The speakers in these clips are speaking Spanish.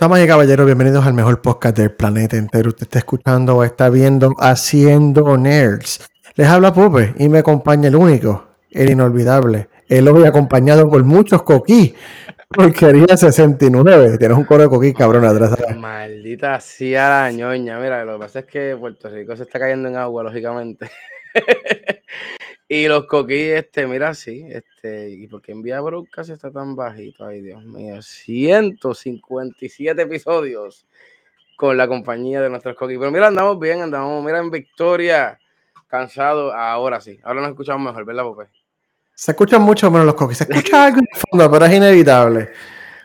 Damas y caballeros, bienvenidos al mejor podcast del planeta entero. Usted está escuchando o está viendo Haciendo Nerds. Les habla Pupe y me acompaña el único, el inolvidable, el hoy acompañado por muchos coquí. Porquería 69. Tienes un coro de coquí cabrón atrás. Maldita sea la ñoña. Mira, lo que pasa es que Puerto Rico se está cayendo en agua, lógicamente. y los coquí, este, mira, sí, este, ¿y por qué envía Broadcast está tan bajito? Ay, Dios mío, 157 episodios con la compañía de nuestros coquí. Pero mira, andamos bien, andamos, mira, en victoria, cansado, ahora sí, ahora nos escuchamos mejor, ¿verdad, Pope? Se escuchan mucho menos los coquis. Se escucha algo en el fondo, pero es inevitable.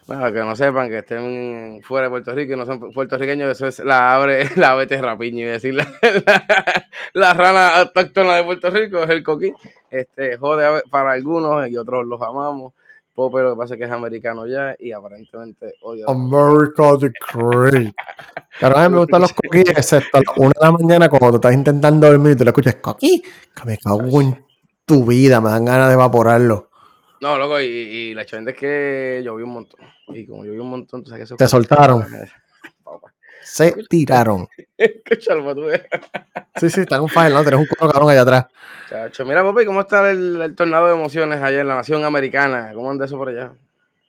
Bueno, que no sepan que estén fuera de Puerto Rico y no son puertorriqueños, eso es la abre, la vete rapiño y decir la, la, rana autóctona de Puerto Rico es el coquí. Este, jode para algunos y otros los amamos. Pope lo que pasa es que es americano ya y aparentemente odio. America the Great. A mí me gustan los coquis, excepto a las una de la mañana cuando tú estás intentando dormir y tú le escuchas coquí, que me cago en tu vida, me dan ganas de evaporarlo. No, loco, y, y la chenda es que llovió un montón. Y como llovió un montón, tú sabes que eso. Te soltaron. Se tiraron. sí, sí, está en un file, ¿no? Tenés un culo cabrón allá atrás. Chacho, mira, papi, ¿cómo está el, el, tornado de emociones allá en la nación americana? ¿Cómo anda eso por allá?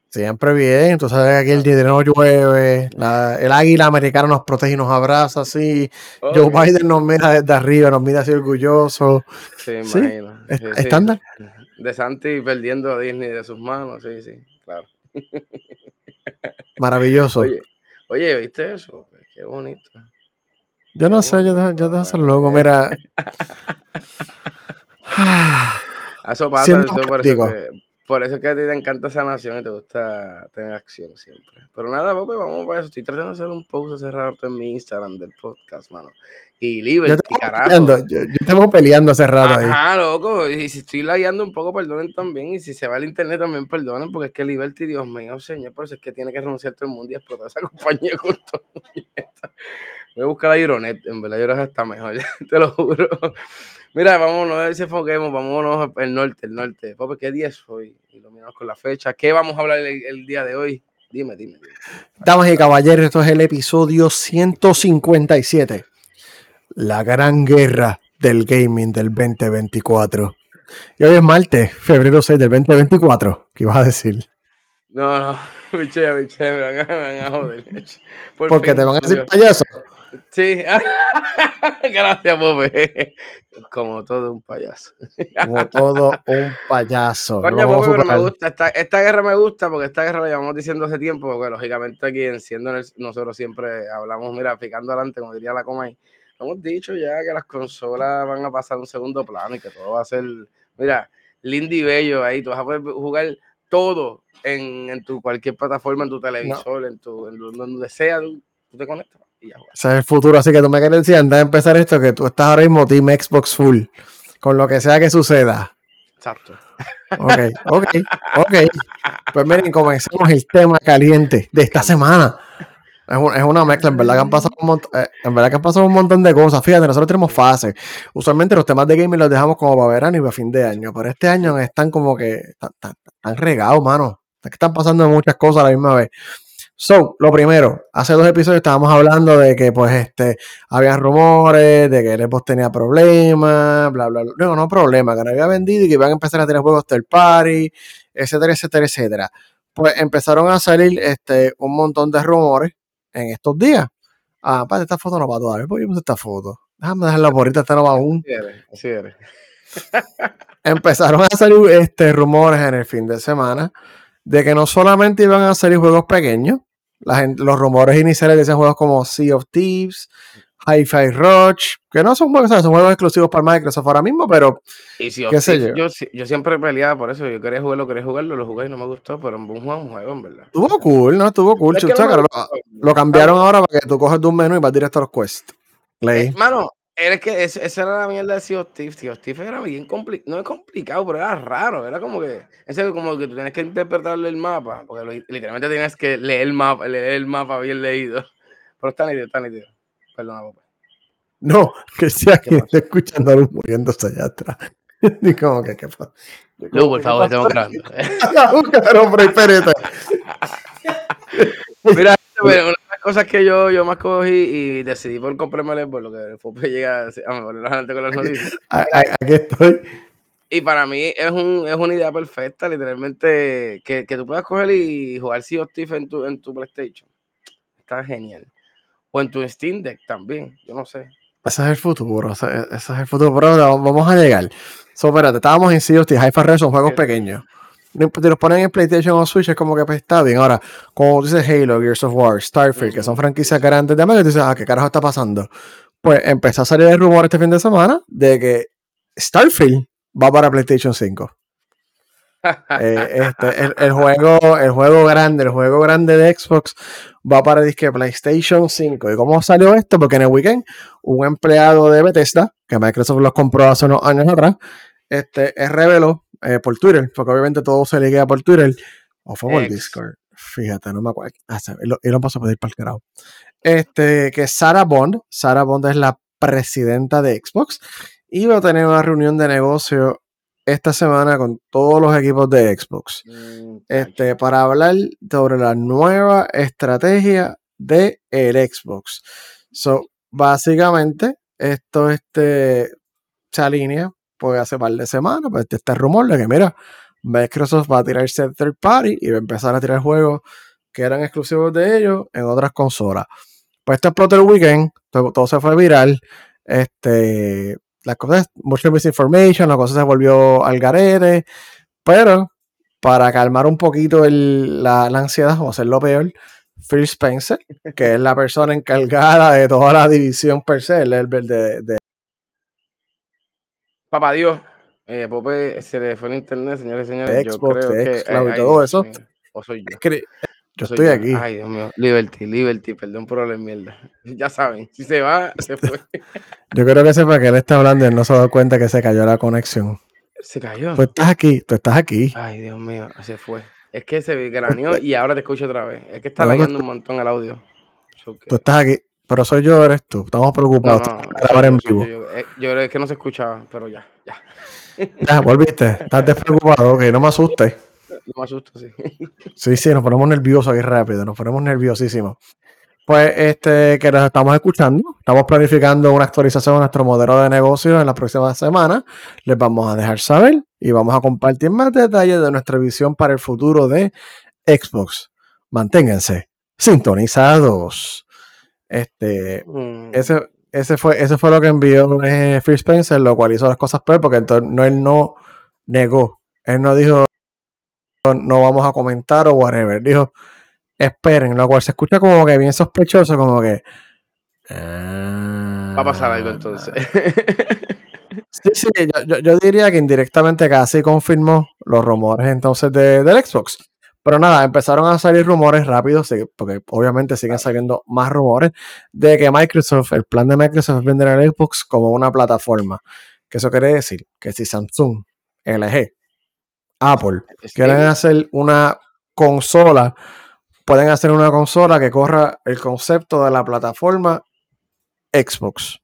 Siempre bien, tú sabes que aquí el no llueve, la, el águila americano nos protege y nos abraza así, okay. Joe Biden nos mira desde arriba, nos mira así orgulloso. Sí, imagino. ¿Sí? Sí, ¿Estándar? De Santi perdiendo a Disney de sus manos, sí, sí, claro. Maravilloso. Oye, oye, ¿viste eso? Qué bonito. Yo no sé, yo, yo dejo ser loco, mira. eso pasa, eso por, eso que, por eso que a ti te encanta esa nación y te gusta tener acción siempre. Pero nada, papi, vamos para eso. Estoy tratando de hacer un post hace rato en mi Instagram del podcast, mano. Y Liberty, yo carajo. Peleando, yo, yo estamos peleando hace rato ahí. Ajá, loco. Y si estoy lagueando un poco, perdonen también. Y si se va el internet también, perdonen, porque es que Liberty, Dios mío, señor, por eso es que tiene que renunciar todo el mundo y explotar esa compañía justo. Voy a buscar a Ironet, en verdad, Ironet está mejor, te lo juro. Mira, vámonos a ver si enfoquemos, vámonos al norte, el norte. Papi, ¿qué día es hoy? Iluminados con la fecha. ¿Qué vamos a hablar el, el día de hoy? Dime, dime, dime. Damas y caballeros, esto es el episodio 157. La gran guerra del gaming del 2024. Y hoy es martes, febrero 6 del 2024. ¿Qué ibas a decir? No, no, biche, biche, me van a, me van a joder. Por Porque fin, te van a decir payaso. Sí, gracias, Pope. Como todo un payaso. Como todo un payaso. Coño, Pope, pero me gusta. Esta, esta, guerra me gusta porque esta guerra la llevamos diciendo hace tiempo. Porque lógicamente aquí en Siendo nosotros siempre hablamos, mira, picando adelante, como diría la Comay. Hemos dicho ya que las consolas van a pasar a un segundo plano y que todo va a ser, mira, lindo y bello ahí. Tú vas a poder jugar todo en, en tu cualquier plataforma, en tu televisor, no. en tu, en donde sea, tú, tú te conectas. Y ya Ese es el futuro, así que tú me quieres decir, antes de empezar esto, que tú estás ahora mismo Team Xbox Full, con lo que sea que suceda. Exacto. Ok, ok, ok. Pues miren, comenzamos el tema caliente de esta semana. Es, un, es, una mezcla, en verdad que han pasado un montón, eh, en verdad que han pasado un montón de cosas. Fíjate, nosotros tenemos fases. Usualmente los temas de gaming los dejamos como para verano y para fin de año, pero este año están como que están, están, están regados, mano. Están pasando muchas cosas a la misma vez. So, lo primero, hace dos episodios estábamos hablando de que, pues, este, había rumores de que el Xbox tenía problemas, bla, bla, bla. No, no problemas, que no había vendido y que iban a empezar a tener juegos third party, etcétera, etcétera, etcétera. Pues empezaron a salir este, un montón de rumores en estos días. Ah, para esta foto no va todavía. ¿Por qué puse esta foto? Déjame dejarla por ahorita, esta no va aún. Así eres, así eres. Empezaron a salir este, rumores en el fin de semana de que no solamente iban a salir juegos pequeños, la gente, los rumores iniciales de esos juegos como Sea of Thieves, Hi-Fi Rush, que no son juegos, son juegos exclusivos para Microsoft ahora mismo, pero y si qué sé yo. yo. yo. siempre peleaba por eso, yo quería jugarlo, quería jugarlo, lo jugué y no me gustó, pero un juego, un juego, en verdad. Estuvo cool, ¿no? Estuvo cool. Es no lo, lo, cambiaron ahora para que tú coges de un menú y vas directo a los quests. Eh, mano, es que esa, esa era la mierda de Sea of Thieves. Sea of Thieves era bien complicado, no es complicado, pero era raro. Era como que, ese como que tú tienes que interpretarle el mapa, porque lo, literalmente tienes que leer el mapa, leer el mapa bien leído. Pero está nítido, está nítido. Perdona, papá. No, que sea que esté escuchando a Luz muriéndose allá atrás. Ni como que, ¿qué pasa? Luz, por favor, estamos grabando. hombre, espérate. Mira, una cosas que yo, yo más cogí y decidí por comprarme el Xbox, lo que después llega a me poner adelante con las noticias. Aquí estoy. Y para mí es, un, es una idea perfecta, literalmente, que, que tú puedas coger y jugar Sea of Thieves en tu, en tu PlayStation. Está genial. O en tu Steam Deck también, yo no sé. Ese es el futuro, ese, es el futuro, pero vamos a llegar. So, espérate, estábamos en Sea of Thieves, High son juegos pequeños. Si los ponen en PlayStation o Switch es como que pues, está bien. Ahora, como dices Halo, Gears of War, Starfield, que son franquicias grandes de América, tú dices, ah, ¿qué carajo está pasando? Pues empezó a salir el rumor este fin de semana de que Starfield va para PlayStation 5. Eh, este, el, juego, el juego grande, el juego grande de Xbox va para disque PlayStation 5. ¿Y cómo salió esto? Porque en el weekend un empleado de Bethesda, que Microsoft los compró hace unos años atrás, este, reveló eh, por Twitter, porque obviamente todo se queda por Twitter, o fue por Discord. Fíjate, no me acuerdo. Ah, y lo, paso a pedir para el carajo. Este, que Sarah Bond, Sarah Bond es la presidenta de Xbox, iba a tener una reunión de negocio esta semana con todos los equipos de Xbox mm, este, para hablar sobre la nueva estrategia de el Xbox. So, básicamente, esto este, se alinea, pues hace par de semanas, pues este, este rumor de que, mira, Microsoft va a tirarse third party y va a empezar a tirar juegos que eran exclusivos de ellos en otras consolas. Pues este explotó el weekend, todo, todo se fue viral. Este, las cosas, mucha misinformation, la cosa se volvió al garete, pero para calmar un poquito la, ansiedad o hacerlo peor, Phil Spencer, que es la persona encargada de toda la división per se, el de, de... Papá Dios, eh, Pope se le fue el internet, señores y señores. yo creo que, todo eso. o soy yo. Yo estoy aquí. Ay, Dios mío. Liberty, Liberty, perdón por la mierda. Ya saben, si se va, se fue. Yo creo que sepa que él está hablando y él no se ha dado cuenta que se cayó la conexión. Se cayó. Tú estás aquí, tú estás aquí. Ay, Dios mío, se fue. Es que se graneó y ahora te escucho otra vez. Es que está leyendo un montón el audio. Tú estás aquí, pero soy yo, eres tú. Estamos preocupados. en vivo. Eh, yo, creo que no se escuchaba, pero ya, ya. Ya, volviste. Estás despreocupado, ok, no me asustes. No me asusto, sí. Sí, sí, nos ponemos nerviosos aquí rápido, nos ponemos nerviosísimos. Pues este, que nos estamos escuchando, estamos planificando una actualización de nuestro modelo de negocio en la próxima semana. Les vamos a dejar saber y vamos a compartir más detalles de nuestra visión para el futuro de Xbox. Manténganse sintonizados. Este, mm. ese, ese, fue, ese fue lo que envió eh, Phil Spencer, lo cual hizo las cosas peor porque entonces no, él no negó. Él no dijo, no vamos a comentar o whatever. Dijo, esperen, lo cual se escucha como que bien sospechoso, como que... Va a pasar algo entonces. Sí, sí, yo, diría que indirectamente casi confirmó los rumores entonces de, del Xbox. Pero nada, empezaron a salir rumores rápidos, porque obviamente siguen saliendo más rumores de que Microsoft, el plan de Microsoft es vender el Xbox como una plataforma. Que eso quiere decir que si Samsung, LG, Apple quieren hacer una consola, pueden hacer una consola que corra el concepto de la plataforma Xbox.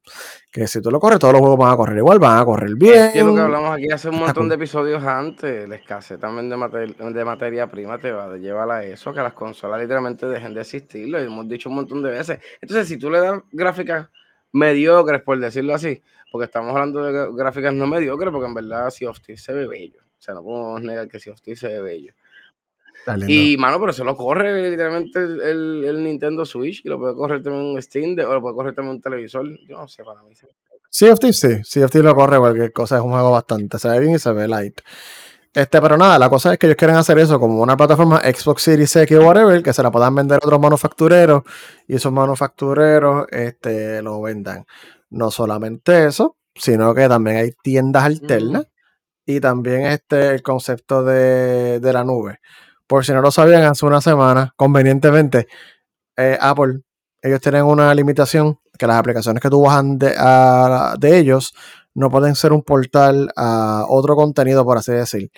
Que si tú lo corres, todos los juegos van a correr igual, van a correr bien. Es lo que hablamos aquí hace un montón de episodios antes. La escasez también de, de materia prima te va a llevar a eso, que las consolas literalmente dejen de existir. Lo hemos dicho un montón de veces. Entonces, si tú le das gráficas mediocres, por decirlo así, porque estamos hablando de gráficas no mediocres, porque en verdad Sea of se ve bello. O sea, no podemos negar que Sea of se ve bello. Y, mano, pero se lo corre literalmente el, el, Nintendo Switch y lo puede correr también un Steam o lo puede correr también un televisor. Yo no sé, para mí. Sea of Thieves, sí. Sea of Thieves lo corre cualquier cosa. Es un juego bastante. Se ve bien y se ve light. Este, pero nada, la cosa es que ellos quieren hacer eso como una plataforma Xbox Series X o whatever, que se la puedan vender a otros manufactureros y esos manufactureros este, lo vendan. No solamente eso, sino que también hay tiendas alternas y también este, el concepto de, la nube. Por si no lo sabían, hace una semana, convenientemente, eh, Apple, ellos tienen una limitación que las aplicaciones que tú bajan de, de ellos no pueden ser un portal a otro contenido, por así decir.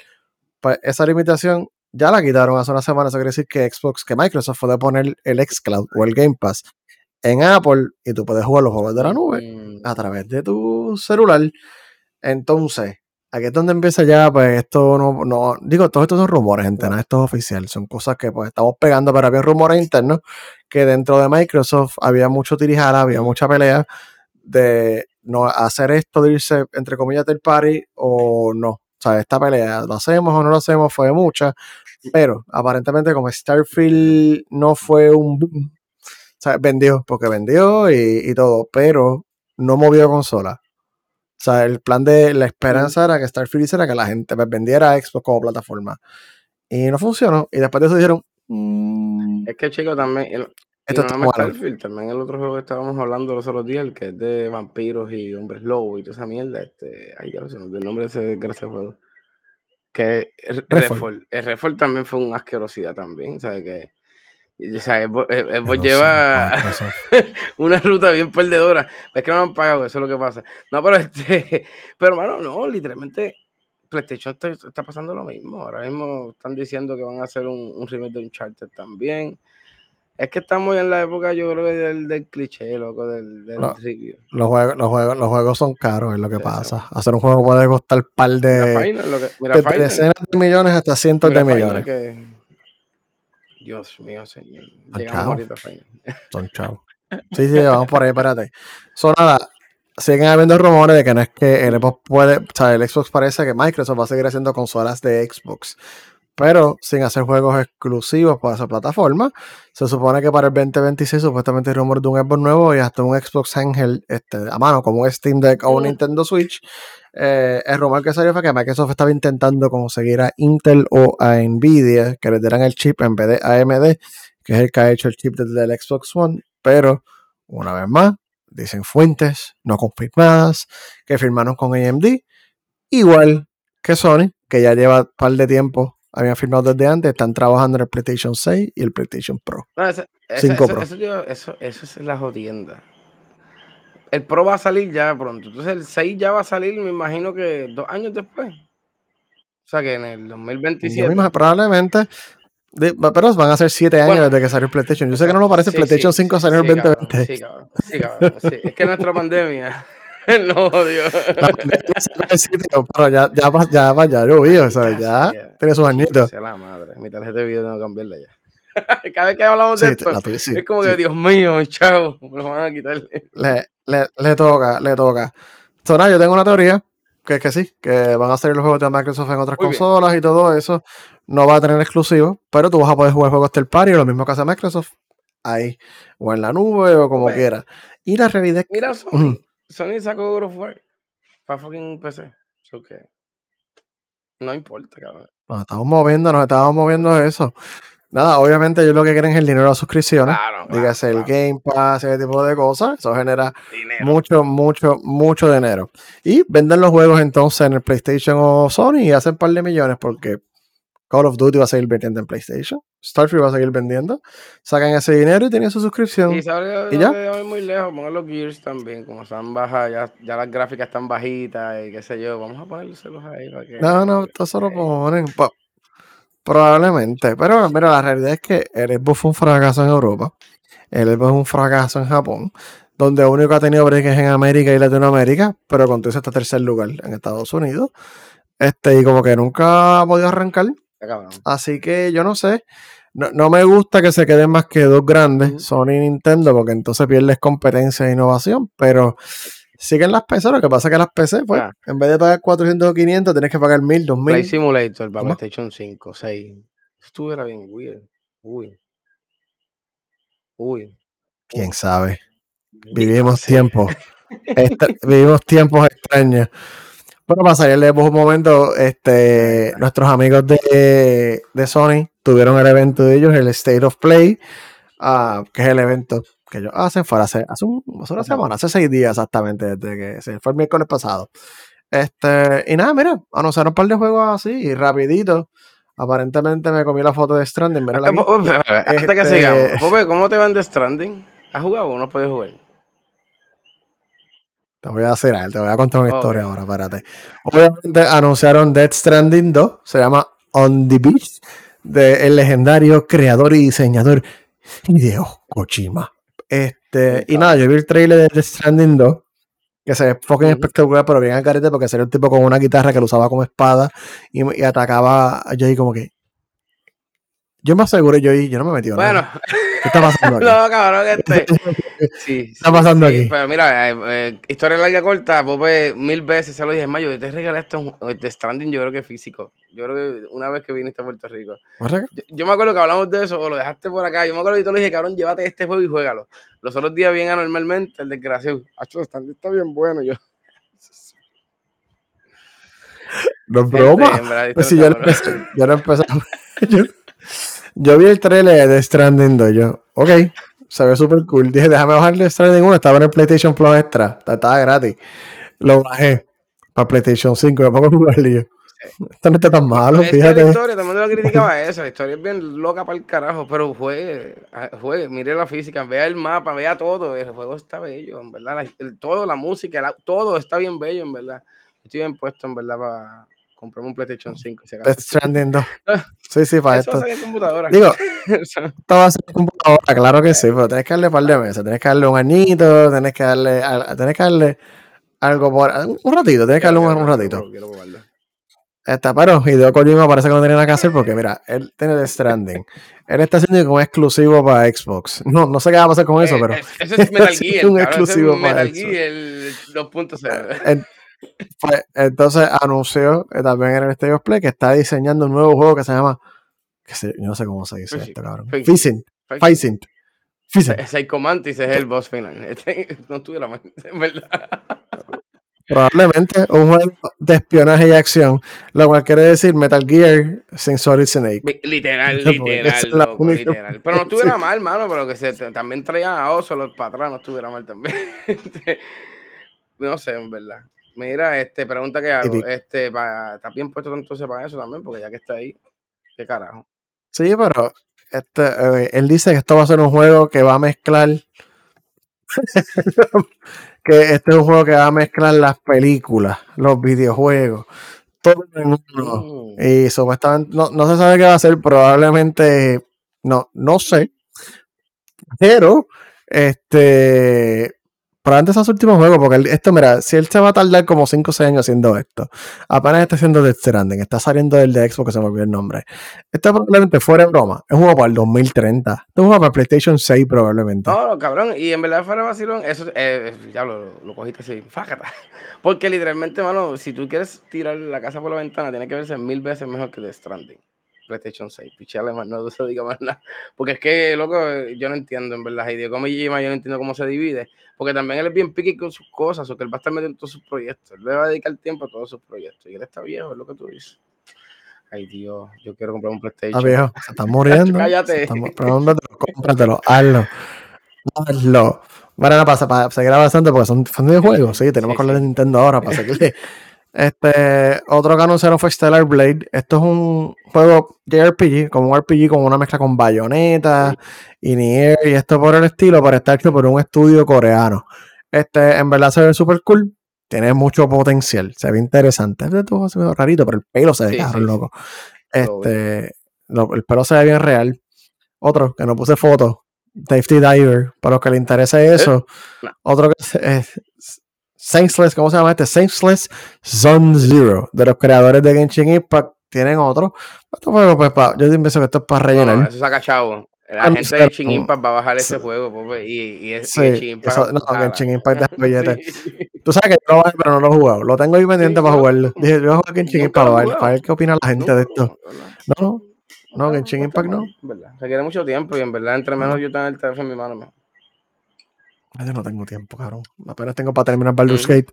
Pues esa limitación ya la quitaron hace una semana. Eso quiere decir que Xbox, que Microsoft puede poner el xCloud o el Game Pass en Apple y tú puedes jugar los juegos de la nube mm. a través de tu celular. Entonces, aquí es donde empieza ya, pues esto no, no digo, todos estos son rumores, gente, nada, esto es oficial, son cosas que pues estamos pegando, pero había rumores internos que dentro de Microsoft había mucho tirijara, había mucha pelea de no hacer esto de irse entre comillas del party o no. O sea, esta pelea, ¿lo hacemos o no lo hacemos? Fue mucha, pero aparentemente como Starfield no fue un boom, o sea, vendió, porque vendió y, y todo, pero no movió consola. O sea, el plan de la esperanza era que Starfield hiciera que la gente pues, vendiera Xbox como plataforma. Y no funcionó. Y después de eso dijeron. "Mm, Es que, chico, también. El, Esto no está. Starfield, también el otro juego que estábamos hablando los otros días, el que es de vampiros y hombres lobos y toda esa mierda. Este, ay, ya no sé el nombre de ese desgraciado juego. Que Redfall. El Redfall también fue una asquerosidad también, ¿sabes? Que. O sea, Xbox- eh, Xbox sí, lleva una ruta bien perdedora. Es que no me han pagado, eso es lo que pasa. No, pero este, pero mano, no, literalmente PlayStation está, está pasando lo mismo. Ahora mismo están diciendo que van a hacer un, un remake de Uncharted también. Es que estamos en la época, yo creo, que del, del cliché, loco, del, del No. review. Los juegos, los, juegos, los juegos son caros, es lo que Sí, pasa. Hacer un juego puede costar par Mira, de, Final, lo que, mira, de Final, decenas de millones hasta cientos mira de Final millones. que- Dios mío, señor. Llegamos ahorita. Son chavos. Sí, sí, vamos por ahí, espérate. So, nada, siguen habiendo rumores de que no es que el Xbox puede, o sea, el Xbox parece que Microsoft va a seguir haciendo consolas de Xbox, pero sin hacer juegos exclusivos para esa plataforma. Se supone que para el 2026 supuestamente hay rumor de un Xbox nuevo y hasta un Xbox Ángel este, a mano, como un Steam Deck o un. Nintendo Switch. Eh, el rumor que salió fue que Microsoft estaba intentando conseguir a Intel o a Nvidia que les dieran el chip en vez de AMD, que es el que ha hecho el chip desde el Xbox One, pero una vez más, dicen fuentes no confirmadas que firmaron con AMD, igual que Sony, que ya lleva un par de tiempo, habían firmado desde antes, están trabajando en el PlayStation 6 y el PlayStation Pro. No, ese- ese- Cinco eso, Pro. eso, yo- eso- eso es la jodienda. El Pro va a salir ya pronto. Entonces el 6 ya va a salir, me imagino que dos años después. O sea que en el Yo 2027. me imagino, probablemente, de- pero van a ser 7 años Bueno. desde que salió el PlayStation. Yo sé que no lo parece, Sí, PlayStation sí, 5 sí, salió en sí, el cabrón, 2020. Sí, cabrón. Sí, cabrón. Es que nuestra pandemia no jodió. La pandemia pero ya, ya, ya, va- ya llovió, o sea, ya ya. tiene sus añitos. La madre. Mi tarjeta de video tengo que cambiarla ya. Cada vez que hablamos de Sí, esto, la tuya, sí, es como sí. que, Dios mío, chao, me lo van a quitar. le, le, le toca, le toca. So, nada, yo tengo una teoría que es que sí, que van a salir los juegos de Microsoft en otras Muy bien. consolas y todo eso. No va a tener exclusivos, pero tú vas a poder jugar juegos third party, lo mismo que hace Microsoft, ahí, o en la nube, o como Bueno. quieras. Y la realidad es que Mira, Sony. Sony sacó God of War para fucking PC. So que no importa, cabrón. nos estamos moviendo, nos estamos moviendo eso. Nada, obviamente ellos lo que quieren es el dinero de las suscripciones. Claro, claro, Dígase el claro. Game Pass, ese tipo de cosas. Eso genera Dinero. mucho, mucho, mucho dinero. Y venden los juegos entonces en el PlayStation o Sony y hacen un par de millones porque Call of Duty va a seguir vendiendo en PlayStation. Starfield va a seguir vendiendo. Sacan ese dinero y tienen su suscripción. Y sabes ¿Y ya? no voy muy lejos, pongan los Gears también, como están bajas, ya, ya las gráficas están bajitas y qué sé yo, vamos a ponérselos ahí para que... No, no, esto se lo ponen. Probablemente. Pero mira, la realidad es que el Xbox fue un fracaso en Europa. El Xbox es un fracaso en Japón. Donde lo único que ha tenido break es en América y Latinoamérica. Pero con todo eso está tercer lugar en Estados Unidos. Este, y como que nunca ha podido arrancar. Así que yo no sé. No, no me gusta que se queden más que dos grandes. Sony y Nintendo, porque entonces pierdes competencia e innovación. Pero siguen las PC. Lo que pasa es que las PC, pues, Ah. en vez de pagar 400 o 500, tienes que pagar 1000, 2000. Play Simulator para ¿Cómo? PlayStation 5, 6. Estuviera bien weird. Uy. Uy. Quién sabe. Vivimos tiempos. extra- vivimos tiempos extraños. Bueno, para salirle por un momento, este, nuestros amigos de, de Sony tuvieron el evento de ellos, el State of Play, ah, que es el evento que ellos hacen, fue hace, hace, un- hace una semana, hace seis días exactamente, desde que se fue el miércoles pasado. Este, y nada, mira, anunciaron un par de juegos así, y rapidito. Aparentemente me comí la foto de Stranding, espera, Hasta que Este- sigamos. Pope, ¿cómo te van de Stranding? ¿Has jugado o no puedes jugar? Te voy a hacer, te voy a contar una historia ahora, espérate. Obviamente anunciaron Dead Stranding 2, se llama On the Beach, del legendario creador y diseñador Hideo Kojima. Este, y nada, yo vi el trailer de Dead Stranding 2, que se ve fucking espectacular, pero bien al carete porque sería un tipo con una guitarra que lo usaba como espada y, y atacaba a Jay como que yo me aseguré, yo, yo no me metí. Bueno, ¿qué está pasando aquí? no, cabrón, este. Sí, ¿Qué está pasando aquí? Pero mira, eh, eh, historia larga corta, Pope mil veces se lo dije, Mayo, yo te regalé esto de Stranding, yo creo que físico. Yo creo que una vez que viniste a Puerto Rico. Yo, yo, me acuerdo que hablamos de eso, o lo dejaste por acá. Yo me acuerdo que yo te dije, cabrón, llévate este juego y juégalo. Los otros días bien anormalmente, el desgraciado. Acho, Stranding está bien bueno. Yo, no es broma. Pues si yo, no empecé, yo, no yo, vi el trailer de Stranding 2. Yo, ok, se ve súper cool. Dije, déjame bajarle Stranding 1. Estaba en el PlayStation Plus Extra. Estaba gratis. Lo bajé para PlayStation 5. Me pongo a jugarle yo. Esto no está tan malo, fíjate. La historia, también lo criticaba eso. La historia es bien loca para el carajo, pero juegue, juegue, mire la física, vea el mapa, vea todo. El juego está bello, en verdad. el, todo, la música, todo está bien bello, en verdad. Estoy bien puesto, en verdad, para comprarme un PlayStation 5. Si Death Stranding 2. Sí, sí, para eso esto. Computadora. Digo, esto va a ser computadora, claro que sí, pero tienes que darle un par de meses. Tienes que darle un añito, tienes que darle, tienes que darle algo por. Un ratito, tienes que darle un, un ratito. Está, pero Hideo Kojima parece que no tiene nada que hacer porque, mira, él tiene The Stranding. él está haciendo como exclusivo para Xbox. No, no sé qué va a pasar con eso, eh, pero. Ese es Metal Gear. un exclusivo es Metal Gear 2.0. Pues, entonces anunció también en el State of Play que está diseñando un nuevo juego que se llama. Que se, yo no sé cómo se dice esto, cabrón. Fishing. Fishing. Psycho Mantis es el boss final. Este, no tuve la mente, en verdad. Probablemente un juego de espionaje y acción, lo cual quiere decir Metal Gear sin Solid Snake. Literal, literal, loco, literal. Pero no estuviera mal, mano, pero que se, también traían a Oso los para atrás, no estuviera mal también. no sé, en verdad. Mira, este, pregunta que hago. Este, ¿Está bien puesto entonces para eso también? Porque ya que está ahí, ¿qué carajo? Sí, pero este, eh, él dice que esto va a ser un juego que va a mezclar. que este es un juego que va a mezclar las películas, los videojuegos, todo en uno. Mm. Y supuestamente, no, no se sabe qué va a ser, probablemente, no, no sé. Pero, este, pero antes de esos últimos juegos, porque esto, mira, si él se va a tardar como 5 o 6 años haciendo esto, apenas está haciendo Death Stranding, está saliendo del de Xbox, que se me olvidó el nombre. Esto probablemente fuera de broma, es un juego para el 2030. es un juego para PlayStation 6 probablemente. No, cabrón, y en verdad fuera vacilón, eso, eh, ya lo, lo, cogiste así, fácata. Porque literalmente, mano, si tú quieres tirar la casa por la ventana, tiene que verse mil veces mejor que Death Stranding. PlayStation 6. Pichale más, no se diga más nada. Porque es que, loco, yo no entiendo en verdad. Y como yo no entiendo cómo se divide. Porque también él es bien piqui con sus cosas, o que él va a estar metiendo en todos sus proyectos. Él le va a dedicar tiempo a todos sus proyectos. Y él está viejo, es lo que tú dices. Ay, Dios, yo quiero comprar un PlayStation. Está viejo, se está muriendo. Cállate. Pero dónde te lo cómpratelo, hazlo. Hazlo. Bueno, no pasa para seguir avanzando porque son, son de juegos, sí, tenemos que hablar de Nintendo ahora para seguir Este, otro que anunciaron fue Stellar Blade. Esto es un juego JRPG, como un RPG con una mezcla con bayoneta y y esto por el estilo, para estar hecho por un estudio coreano. Este, en verdad se ve súper cool. Tiene mucho potencial. Se ve interesante. Este todo se ve rarito, pero el pelo se ve sí, loco. Este, el pelo se ve bien real. Otro que no puse foto. Safety Diver. Para los que le interese eso. Otro que es, Senseless, ¿cómo se llama este? Senseless Zone Zero, de los creadores de Genshin Impact. Tienen otro. Esto juego, pues, pa, yo pienso que esto es para rellenar. No, eso saca chavo. La gente de Genshin Impact va a bajar ese juego, pues, y, y, es, sí, Genshin Impact. Eso, no, Genshin Impact es billete. sí. Tú sabes que yo lo bajé, pero no lo he jugado. Lo tengo ahí pendiente para jugarlo. Dije, yo voy a jugar Genshin Impact para ver, para ver qué opina la gente de esto. No, no, no, Genshin Impact no. ¿verdad? Requiere mucho tiempo y en verdad, entre menos yo tengo el teléfono en mi mano, mejor. Yo no tengo tiempo, cabrón. Apenas tengo para terminar Baldur's Gate.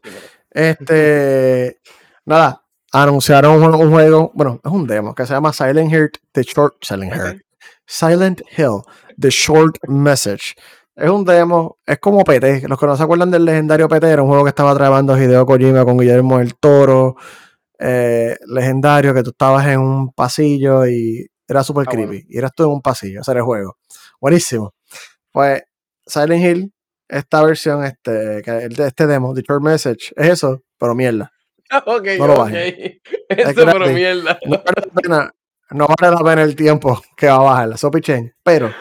Este. Nada. Anunciaron un, un, juego. Bueno, es un demo que se llama Silent Hill The Short. Silent Hill. Silent Hill The Short Message. Es un demo, es como PT. Los que no se acuerdan del legendario PT, era un juego que estaba trabajando Hideo Kojima con Guillermo del Toro. Eh, legendario, que tú estabas en un pasillo y era súper ah, creepy. Bueno. Y eras tú en un pasillo, ese era el juego. Buenísimo. Pues Silent Hill esta versión, este, este demo, Short Message, es eso, pero mierda. Ok, no lo ok. Eso, pero mierda. No vale, la pena, no vale la pena el tiempo que va a bajar, so pichen, pero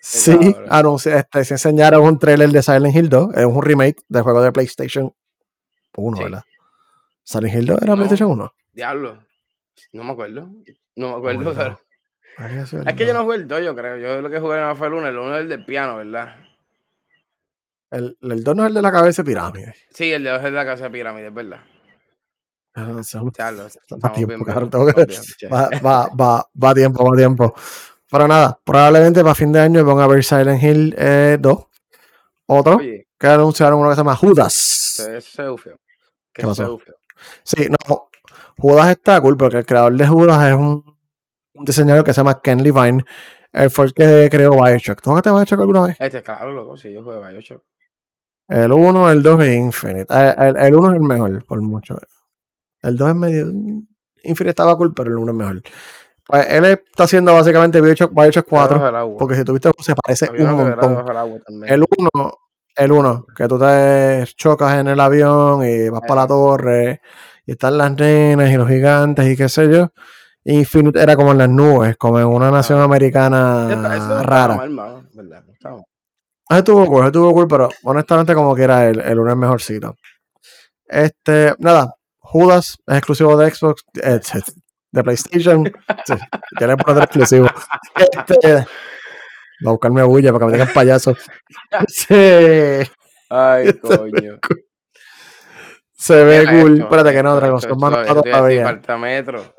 sí, anuncia, este, se enseñaron un trailer de Silent Hill 2, es un remake del juego de PlayStation 1, sí. ¿verdad? Silent Hill 2 era no, PlayStation 1. Diablo, no me acuerdo, no me acuerdo, pero... Es que yo no jugué el 2, yo creo. Yo lo que jugué no fue el 1. El 1 es el del piano, ¿verdad? El, el 2 no es el de la cabeza de pirámide. Sí, el de 2 es de la casa de pirámide, es verdad. Va tiempo, va, tiempo, va a tiempo. Pero nada, probablemente para fin de año van a ver Silent Hill eh, 2. Otro Oye, que anunciaron uno que se llama Judas. ¿Qué ¿Qué pasó? Sí, no, Judas está cool porque el creador de Judas es un, un diseñador que se llama Ken Levine. Él fue el que creó Bioshock. ¿Tú jugaste Bioshock alguna vez? Este, claro, loco, sí, yo jugué Bioshock. El 1, el 2 y Infinite. Eh, El, el 1 es el mejor, por mucho. El 2 es medio. Infinite estaba cool, pero el 1 es mejor. Pues él está haciendo básicamente Bioshock, Bioshock 4. Debajo del agua. Porque si tuviste, se parece un montón. El 1, el 1, que tú te chocas en el avión y vas para la Ajá. torre y están las nenas y los gigantes y qué sé yo. Infinite era como en las nubes, como en una nación Ah. americana rara. mal, mano, ¿verdad? No estaba mal. Ah, estuvo cool, estuvo cool, pero honestamente como que era el, el uno es mejorcito. Este, nada, Judas es exclusivo de Xbox, eh, de PlayStation. Sí, ya le exclusivo. Este, voy a buscarme bulla para que me digan payaso. Sí, Ay, coño. se ve cool. esto, Espérate que no, Dragon a decir, todavía. Falta metro.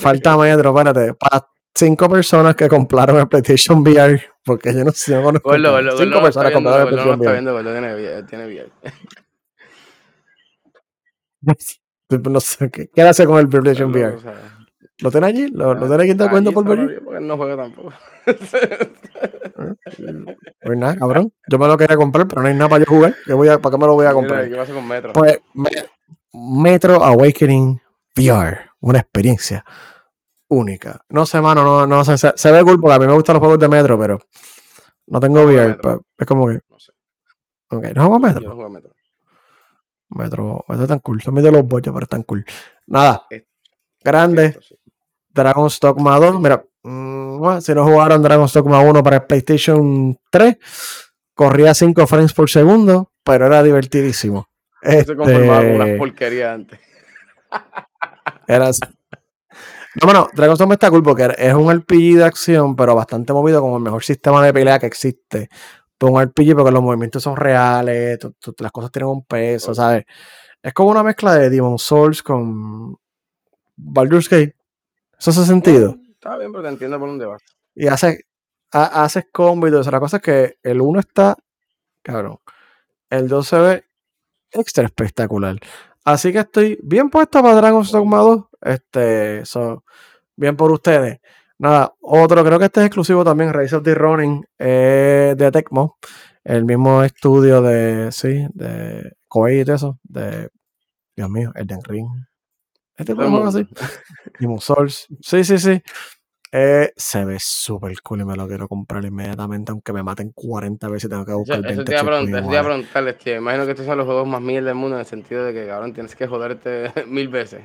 Falta metro, espérate. Para cinco personas que compraron el PlayStation VR, porque yo no sé, yo no conozco. Gordo, gordo, cinco no está personas compraron el gordo no está viendo, tiene tiene bien. No sé, ¿qué, qué hace con el PlayStation VR? o sea, ¿Lo tiene allí? ¿Lo, lo ah, aquí de cuenta por? Dios, Porque no juega tampoco. Pues nada, cabrón. Yo me lo quería comprar, pero no hay nada para yo jugar. ¿Qué voy a, ¿Para qué me lo voy a Mira, comprar? ¿qué pasa con metro? Pues me- Metro Awakening VR. Una experiencia única. No sé, mano, no, no sé. Se, se ve cool porque a mí me gustan los juegos de Metro, pero no tengo No juego VR. Metro. es como que. No sé. Ok, no juego Metro. Yo no juego metro. Metro, Metro es tan cool. Son de los bollos, pero están cool. Nada. Es- Grande. Esto sí. Dragon's Dogma 2. Mira, mm, bueno, si no jugaron Dragon's Dogma 1 para PlayStation 3, corría 5 frames por segundo, pero era divertidísimo. Se conformaba con Este, unas porquerías antes. era así. No, bueno, Dragon's Dogma está cool porque es un RPG de acción, pero bastante movido con el mejor sistema de pelea que existe. Pues un RPG porque los movimientos son reales, las cosas tienen un peso. ¿sabes? Es como una mezcla de Demon Souls con Baldur's Gate. ¿Eso hace sentido? Está bien, pero te entiendo por dónde vas. y hace, ha- haces combo y todo eso. La cosa es que el 1 está, cabrón. El 2 se ve extra espectacular. Así que estoy bien puesto para Dragon's Dogma 2. Este, so, bien por ustedes. Nada, otro, creo que este es exclusivo también, Rise of the Running, eh, de Tecmo. El mismo estudio de, sí, de Koei y de eso. De, Dios mío, Elden Ring. Este juego así. Demon Souls. Sí, sí, sí. Eh, se ve súper cool y me lo quiero comprar inmediatamente, aunque me maten 40 veces y tengo que buscar eso 20 te iba a checkpoints preguntar, eso te iba a iguales. preguntarle, tío. Imagino que estos son los juegos más mil del mundo en el sentido de que, cabrón, tienes que joderte mil veces.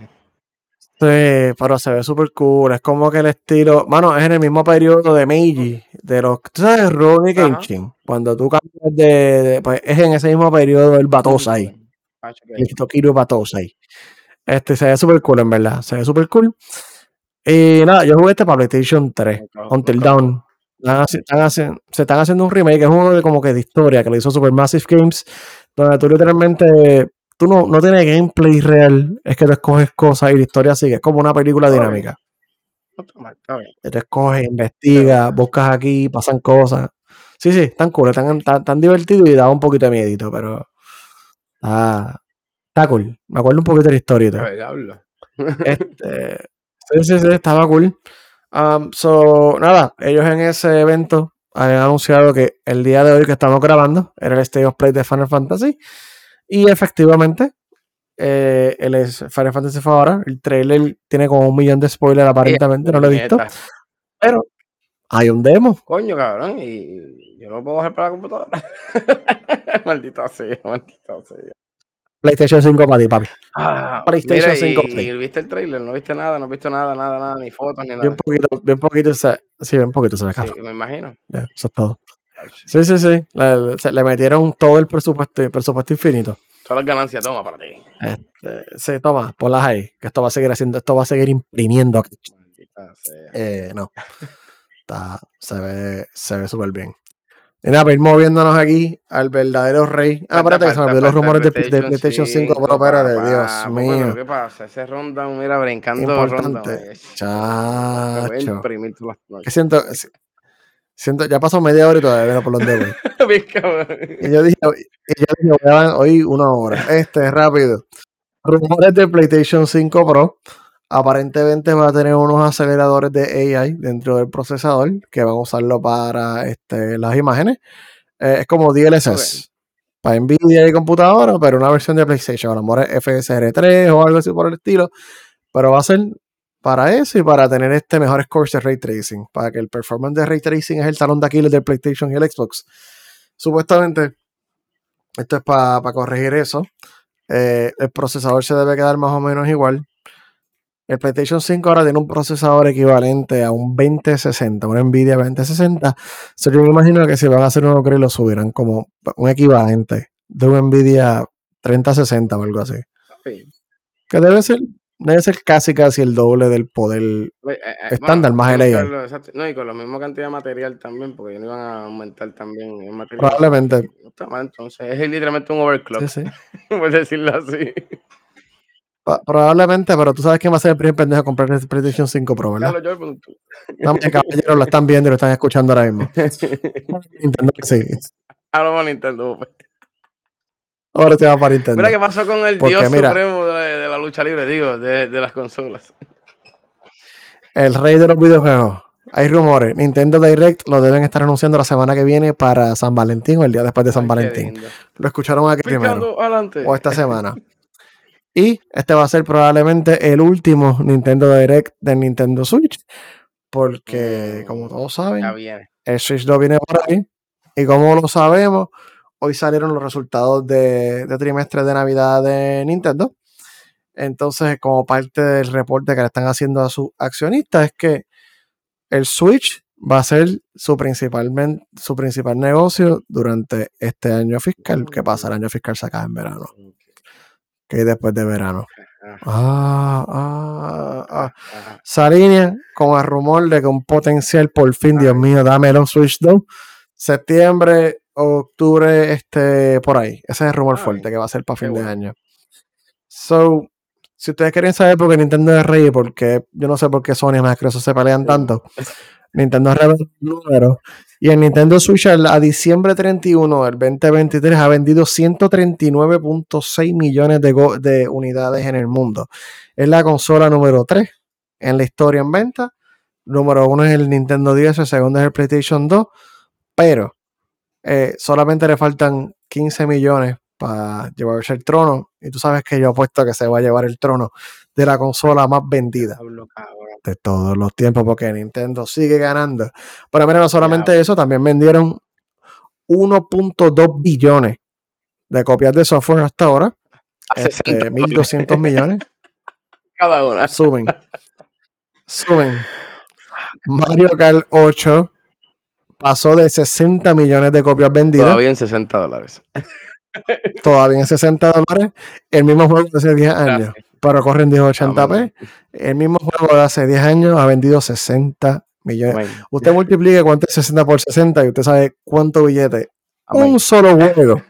Sí, pero se ve súper cool. Es como que el estilo. Mano, es en el mismo periodo de Meiji. De los. ¿Tú sabes Ronnie. Kenshin? Cuando tú cambias de, de- Pues es en ese mismo periodo el Batosai. Ah. El Tokiru Batosai. Este se ve súper cool, en verdad. Se ve súper cool. Y nada, yo jugué este para PlayStation 3. Nunca- Until Dawn. Están se están haciendo un remake, es uno de como que de historia que lo hizo Supermassive Games, donde tú literalmente, tú no, no tienes gameplay real, es que tú escoges cosas y la historia sigue, es como una película dinámica. Tú escoges, investigas, buscas aquí, pasan cosas. Sí, sí, están cool, están, están, están divertidos y da un poquito de miedito, pero está, está cool. Me acuerdo un poquito de la historia. Este, sí, sí, sí, estaba cool. Um, so, nada, ellos en ese evento habían anunciado que el día de hoy que estamos grabando era el State of Play de Final Fantasy. Y efectivamente, eh, el Final Fantasy fue ahora. El trailer tiene como un millón de spoilers aparentemente, no lo he visto. Pero hay un demo. Coño, cabrón, y yo no lo puedo bajar para la computadora. maldita sea, maldita sea. PlayStation 5 para ti, papi. Ah, PlayStation mira, 5 y, y viste el trailer, no viste nada, no viste nada, nada, nada, ni fotos, ni Bien nada. poquito, bien poquito se, sí, bien poquito se ve Sí, me imagino. Eso es todo. Sí, sí, sí. Le, se- le metieron todo el presupuesto, presupuesto infinito. Todas las ganancias, toma para ti. Este, sí, toma, ponlas ahí, que esto va a seguir haciendo, esto va a seguir imprimiendo. Maldita Eh, no. Está, se ve, se ve súper bien. Nada, para ir moviéndonos aquí al verdadero rey. Ah, espérate, que se me olvidó los rumores de, PlayStation 5, pero espérate, Dios mío. ¿Qué pasa? Ese ronda, mira, brincando Importante. Chacho. ¿Qué siento? Siento, ya pasó media hora y todavía por donde voy. y yo dije, y yo dije, hoy una hora. Este, rápido. Rumores de PlayStation 5 Pro. Aparentemente va a tener unos aceleradores de AI dentro del procesador que van a usarlo para este, las imágenes. Eh, es como DLSS. Para Nvidia y computadora, pero una versión de PlayStation. A lo mejor es FSR3 o algo así por el estilo. Pero va a ser para eso y para tener este mejor scores de ray tracing. Para que el performance de ray tracing es el talón de Aquiles del PlayStation y el Xbox. Supuestamente, esto es para corregir eso. Eh, el procesador se debe quedar más o menos igual. El PlayStation 5 ahora tiene un procesador equivalente a un 2060, una Nvidia 2060. So, yo me imagino que si van a hacer uno que lo subirán como un equivalente de un Nvidia 3060 o algo así. Que debe ser, debe ser casi casi el doble del poder eh, eh, estándar más el AI. No, y con la misma cantidad de material también, porque no iban a aumentar también el material. Probablemente. Entonces es literalmente un overclock, sí, sí. por decirlo así. Probablemente, pero tú sabes quién va a ser el primer pendejo a comprar el PlayStation 5 Pro, ¿verdad? Claro, yo, no, caballeros lo están viendo y lo están escuchando ahora mismo. Nintendo sí. Ahora va Nintendo. Ahora te va para Nintendo. Mira qué pasó con el dios supremo de, la lucha libre, digo, de, de, las consolas. El rey de los videojuegos. Hay rumores. Nintendo Direct lo deben estar anunciando la semana que viene para San Valentín o el día después de San Valentín. Lo escucharon aquí primero. O esta semana. Y este va a ser probablemente el último Nintendo Direct de Nintendo Switch. Porque, como todos saben, el Switch 2 viene por ahí. Y como lo sabemos, hoy salieron los resultados de, trimestre de Navidad de Nintendo. Entonces, como parte del reporte que le están haciendo a sus accionistas, es que el Switch va a ser su, principalmente, su principal negocio durante este año fiscal, que pasa el año fiscal se acaba en verano que después de verano. Ah, ah, ah. Salinia con el rumor de que un potencial por fin, Dios mío, dámelo Switch 2. Septiembre, octubre, este, por ahí. Ese es el rumor fuerte que va a ser para fin de año. So, si ustedes quieren saber por qué Nintendo es rey, porque yo no sé por qué Sony y Microsoft se pelean tanto, Nintendo revela números y el Nintendo Switch a diciembre 31 del 2023 ha vendido 139.6 millones de, de, unidades en el mundo. Es la consola número 3 en la historia en venta. Número 1 es el Nintendo 10, el segundo es el PlayStation 2. Pero eh, solamente le faltan 15 millones para llevarse el trono. Y tú sabes que yo apuesto que se va a llevar el trono de la consola más vendida de todos los tiempos, porque Nintendo sigue ganando. Pero mira, no solamente eso, también vendieron 1.2 billones de copias de software hasta ahora. Este, 1.200 millones. Cada una. Suben. Suben. Mario Kart 8 pasó de 60 millones de copias vendidas. Todavía en 60 dólares. Todavía en 60 dólares. El mismo juego de hace 10 años pero corren 1080p. El mismo juego de hace 10 años ha vendido 60 millones. Usted multiplique cuánto es 60 por 60 y usted sabe cuánto billete. Un solo juego.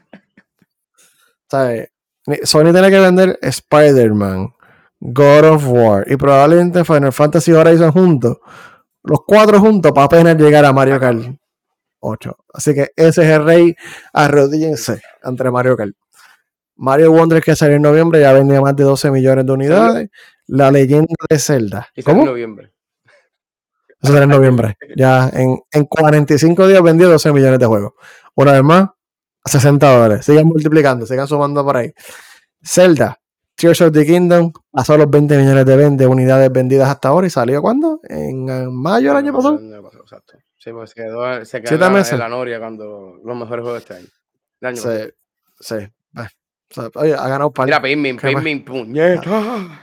¿Sabe? Sony tiene que vender Spider-Man, God of War y probablemente Final Fantasy Horizon juntos. Los cuatro juntos para apenas llegar a Mario Kart 8. Así que ese es el rey. Arrodíllense entre Mario Kart. Mario Wonder que salió en noviembre ya vendía más de 12 millones de unidades. La leyenda de Zelda. ¿Cómo? en noviembre. Eso salió en noviembre. Ya en, en 45 días vendió 12 millones de juegos. Una vez más, a 60 dólares. Sigan multiplicando, sigan sumando por ahí. Zelda, Tears of the Kingdom, pasó los 20 millones de, unidades vendidas hasta ahora y salió cuándo? En mayo del año pasado. exacto. Sí, pues se quedó, se quedó en la noria cuando los mejores juegos de este año. sí, sí oye, ha ganado par. Mira, Paymin, Paymin, puñeta.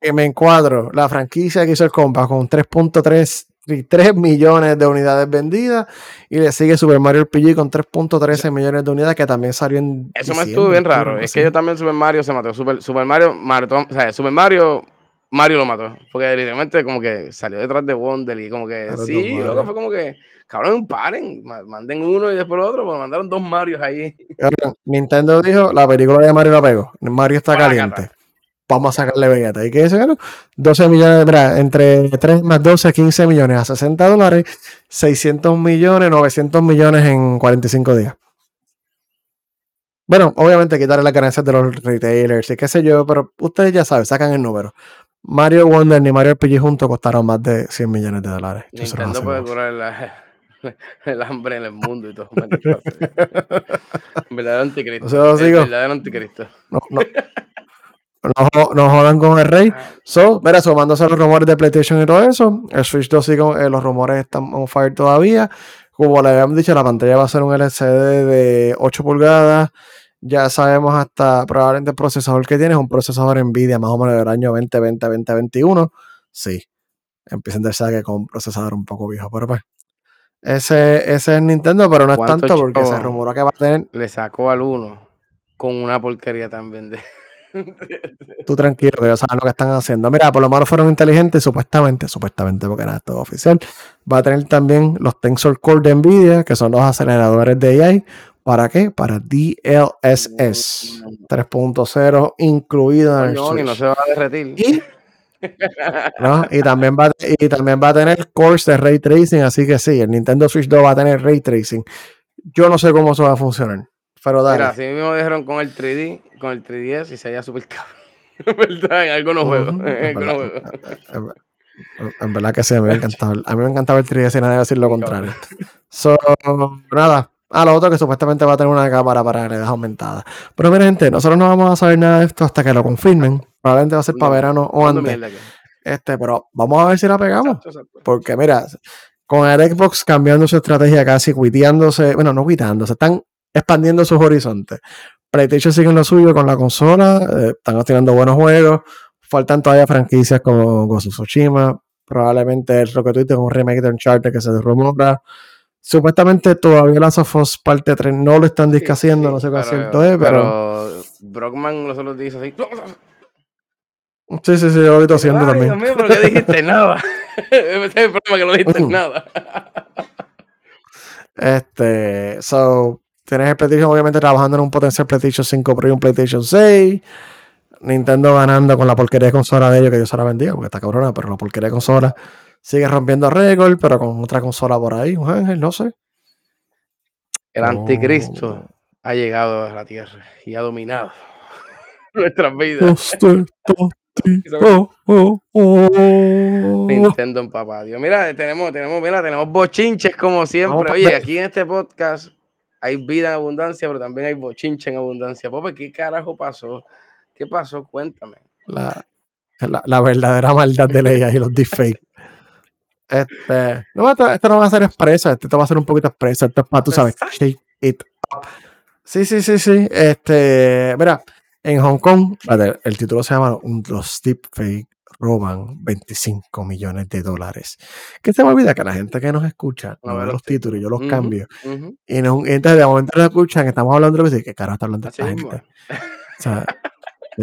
Que me encuadro. La franquicia que hizo el compa con 3.3 millones de unidades vendidas. Y le sigue Super Mario RPG con 3.13 millones de unidades que también salió en. Eso me estuvo bien raro. Es que yo también Super Mario se mató. Super, Super Mario, Mario, o sea, Super Mario Mario lo mató. Porque literalmente como que salió detrás de Wonder y como que sí, luego fue como que cabrón, paren, manden uno y después el otro, pues mandaron dos Marios ahí. Nintendo dijo, la película de Mario la pegó. Mario está caliente. Vamos a sacarle vegeta. ¿Y qué es eso? 12 millones, de entre 3 más 12, 15 millones a 60 dólares, 600 millones, 900 millones en 45 días. Bueno, obviamente quitarle las ganancias de los retailers y qué sé yo, pero ustedes ya saben, sacan el número. Mario Wonder ni Mario RPG juntos costaron más de 100 millones de dólares. Nintendo puede curar el hambre en el mundo y todo. verdadero anticristo. O sea, verdadero anticristo. No, no, no, jodan con el rey. Ah. So, mira, sumándose los rumores de PlayStation y todo eso, el Switch 2 sigue, eh, los rumores están on fire todavía. Como le habíamos dicho, la pantalla va a ser un LCD de 8 pulgadas. Ya sabemos hasta probablemente el procesador que tiene es un procesador Nvidia más o menos del año 2020, 2021. Sí, empieza a que con un procesador un poco viejo, pero pues. Ese, ese es Nintendo, pero no es tanto porque se rumoró que va a tener. Le sacó al 1 con una porquería también de. Tú tranquilo, que ellos saben lo que están haciendo. Mira, por lo menos fueron inteligentes, supuestamente, supuestamente, porque era todo oficial. Va a tener también los Tensor Core de Nvidia, que son los aceleradores de AI. ¿Para qué? Para DLSS 3.0 incluido en el no, y no se va a derretir. Y, y, también va, y también va a tener cores de ray tracing, así que sí, el Nintendo Switch 2 va a tener ray tracing. Yo no sé cómo eso va a funcionar. Pero dale. Mira, así mismo dijeron con el 3D, con el 3DS y se veía súper cabrón. ¿Verdad? En algunos juegos. En, En, verdad que sí, a mí me encantaba. A mí me encantaba el 3DS y nadie va a decir lo contrario. So, nada. Ah, lo otro que supuestamente va a tener una cámara para realidad aumentada. Pero mira, gente, nosotros no vamos a saber nada de esto hasta que lo confirmen. Probablemente va a ser para verano o antes. Este, pero vamos a ver si la pegamos. Porque mira, con el Xbox cambiando su estrategia casi, cuiteándose, bueno, no cuiteándose, están expandiendo sus horizontes. PlayStation sigue en lo suyo con la consola, eh, están obteniendo buenos juegos, faltan todavía franquicias como Ghost of Tsushima, probablemente el Rocket con un remake de Uncharted que se rumora. Supuestamente todavía la of Us parte 3 no lo están discasiendo, no sé qué cierto es, pero... pero Brockman solo dice así. Sí, sí, sí, yo lo estoy haciendo también. Dios mío, pero que dijiste nada. Ese es el problema que no dijiste nada. Este, so, Tienes el PlayStation obviamente trabajando en un potencial PlayStation 5 Pro y un PlayStation 6. Nintendo ganando con la porquería de consola de ellos que se la vendía, porque está cabrona, pero la porquería de consola sigue rompiendo récord, pero con otra consola por ahí, un ángel, no sé. El anticristo ha llegado a la tierra y ha dominado nuestras vidas. Oh, oh, oh. Nintendo en papá. Dios, mira, tenemos, tenemos, mira, tenemos bochinches como siempre. Oye, aquí en este podcast hay vida en abundancia, pero también hay bochinche en abundancia. Pope, ¿qué carajo pasó? ¿Qué pasó? Cuéntame. La, la, verdadera maldad de leyes y los deepfakes. Este, no, esto, no va a ser expresa, esto va a ser un poquito expresa. Esto es para, tú sabes, shake it up. Sí, sí, sí, sí. Este, mira, en Hong Kong, el título se llama Los Deepfakes roban 25 millones de dólares. Que se me olvida que la gente que nos escucha no ve los títulos y yo los cambio. y, entonces de momento nos escuchan, estamos hablando de ¿qué carajo está hablando esta gente? O sea,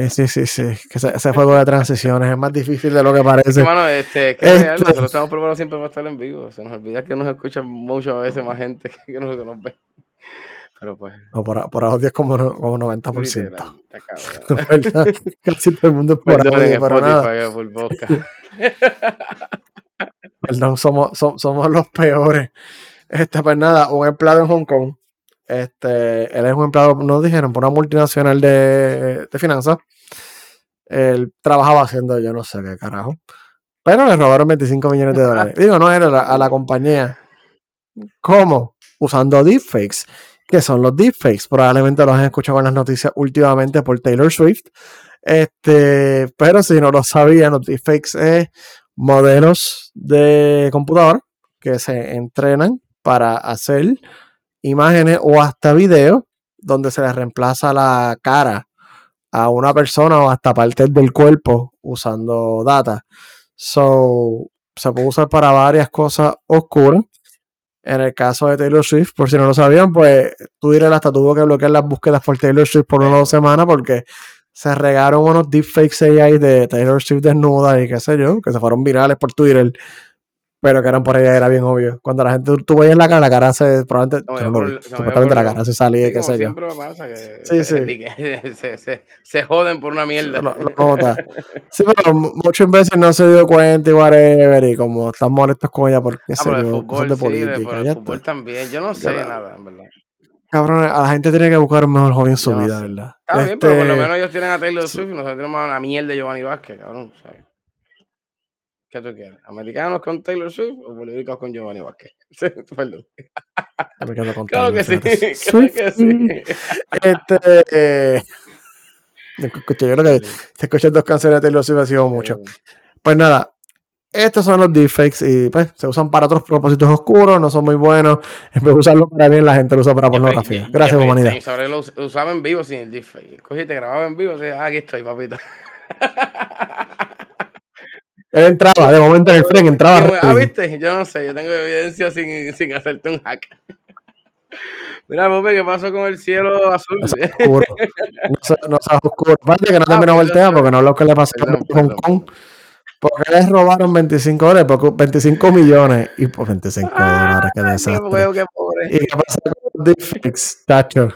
Sí, sí, sí, que ese, juego de transiciones es más difícil de lo que parece. Bueno, este, que nosotros estamos preparados siempre para estar en vivo. Se nos olvida que nos escuchan muchas veces más gente que nosotros nos ve. Pero pues. No, por, por audio es como, como 90%. Casi todo el mundo es por audio, pero nada. Perdón, somos, somos, los peores. Este, pues nada, un empleado en Hong Kong. Este, él es un empleado, nos dijeron, por una multinacional de, de finanzas. Él trabajaba haciendo yo no sé qué carajo. Pero le robaron 25 millones de dólares. Digo, no era a la compañía. ¿Cómo? Usando deepfakes que son los deepfakes. Probablemente los han escuchado en las noticias últimamente por Taylor Swift. Este, pero si no lo sabían, los deepfakes es modelos de computador que se entrenan para hacer imágenes o hasta videos donde se les reemplaza la cara a una persona o hasta partes del cuerpo usando data. So, se puede usar para varias cosas oscuras en el caso de Taylor Swift, por si no lo sabían, pues dirás hasta tuvo que bloquear las búsquedas por Taylor Swift por una o dos semanas porque se regaron unos deepfakes AI de Taylor Swift desnuda y qué sé yo, que se fueron virales por Twitter, pero que eran por ella, era bien obvio. Cuando la gente tú veías la cara, la cara se, probablemente, No, por- supuestamente la cara se salía Sí, qué sé yo. pasa que Sí, sí. se, se, se joden por una mierda. Sí, pero mu- muchas veces no se dio cuenta y whatever, y como están molestos con ella por qué Ah, sé el fútbol, de sí, política. el fútbol está. también. Yo no sé nada, en verdad. Cabrón, a la gente tiene que buscar un mejor hobby en su vida, sé. ¿verdad? Está bien, pero por lo Este, menos ellos tienen a Taylor sí. Swift y nosotros tenemos a la mierda de Giovanni Vázquez, cabrón. ¿sabes? ¿Qué tú quieres? ¿Americanos con Taylor Swift o políticos con Giovanni Vázquez? Perdón. me quedo con Claro Taylor, que sí, fíjate. claro que sí. Este, eh, yo creo que si escuchas dos canciones de Taylor Swift ha sido mucho. Pues nada, estos son los deepfakes y pues se usan para otros propósitos oscuros, no son muy buenos. En vez de usarlo para bien, la gente lo usa para pornografía. Gracias, humanidad. Sobre lo us- usaba en vivo sin el deepfake. Cogiste, grababa en vivo, así, ah, aquí estoy, papito. Él entraba, de momento en el frame, entraba. Ah, viste, yo no sé, yo tengo evidencia sin, sin hacerte un hack. Mira, Pope, ¿qué pasó con el cielo azul? No seas oscuro. No seas, no seas oscuro. Aparte que no Ah, terminamos el tema porque no es lo que le pasó a Hong Kong. Porque les robaron 25 dólares, porque 25 millones y por 25 dólares, qué qué desastre. huevo, qué pobre. ¿Y qué pasa con deepfakes, Tacho?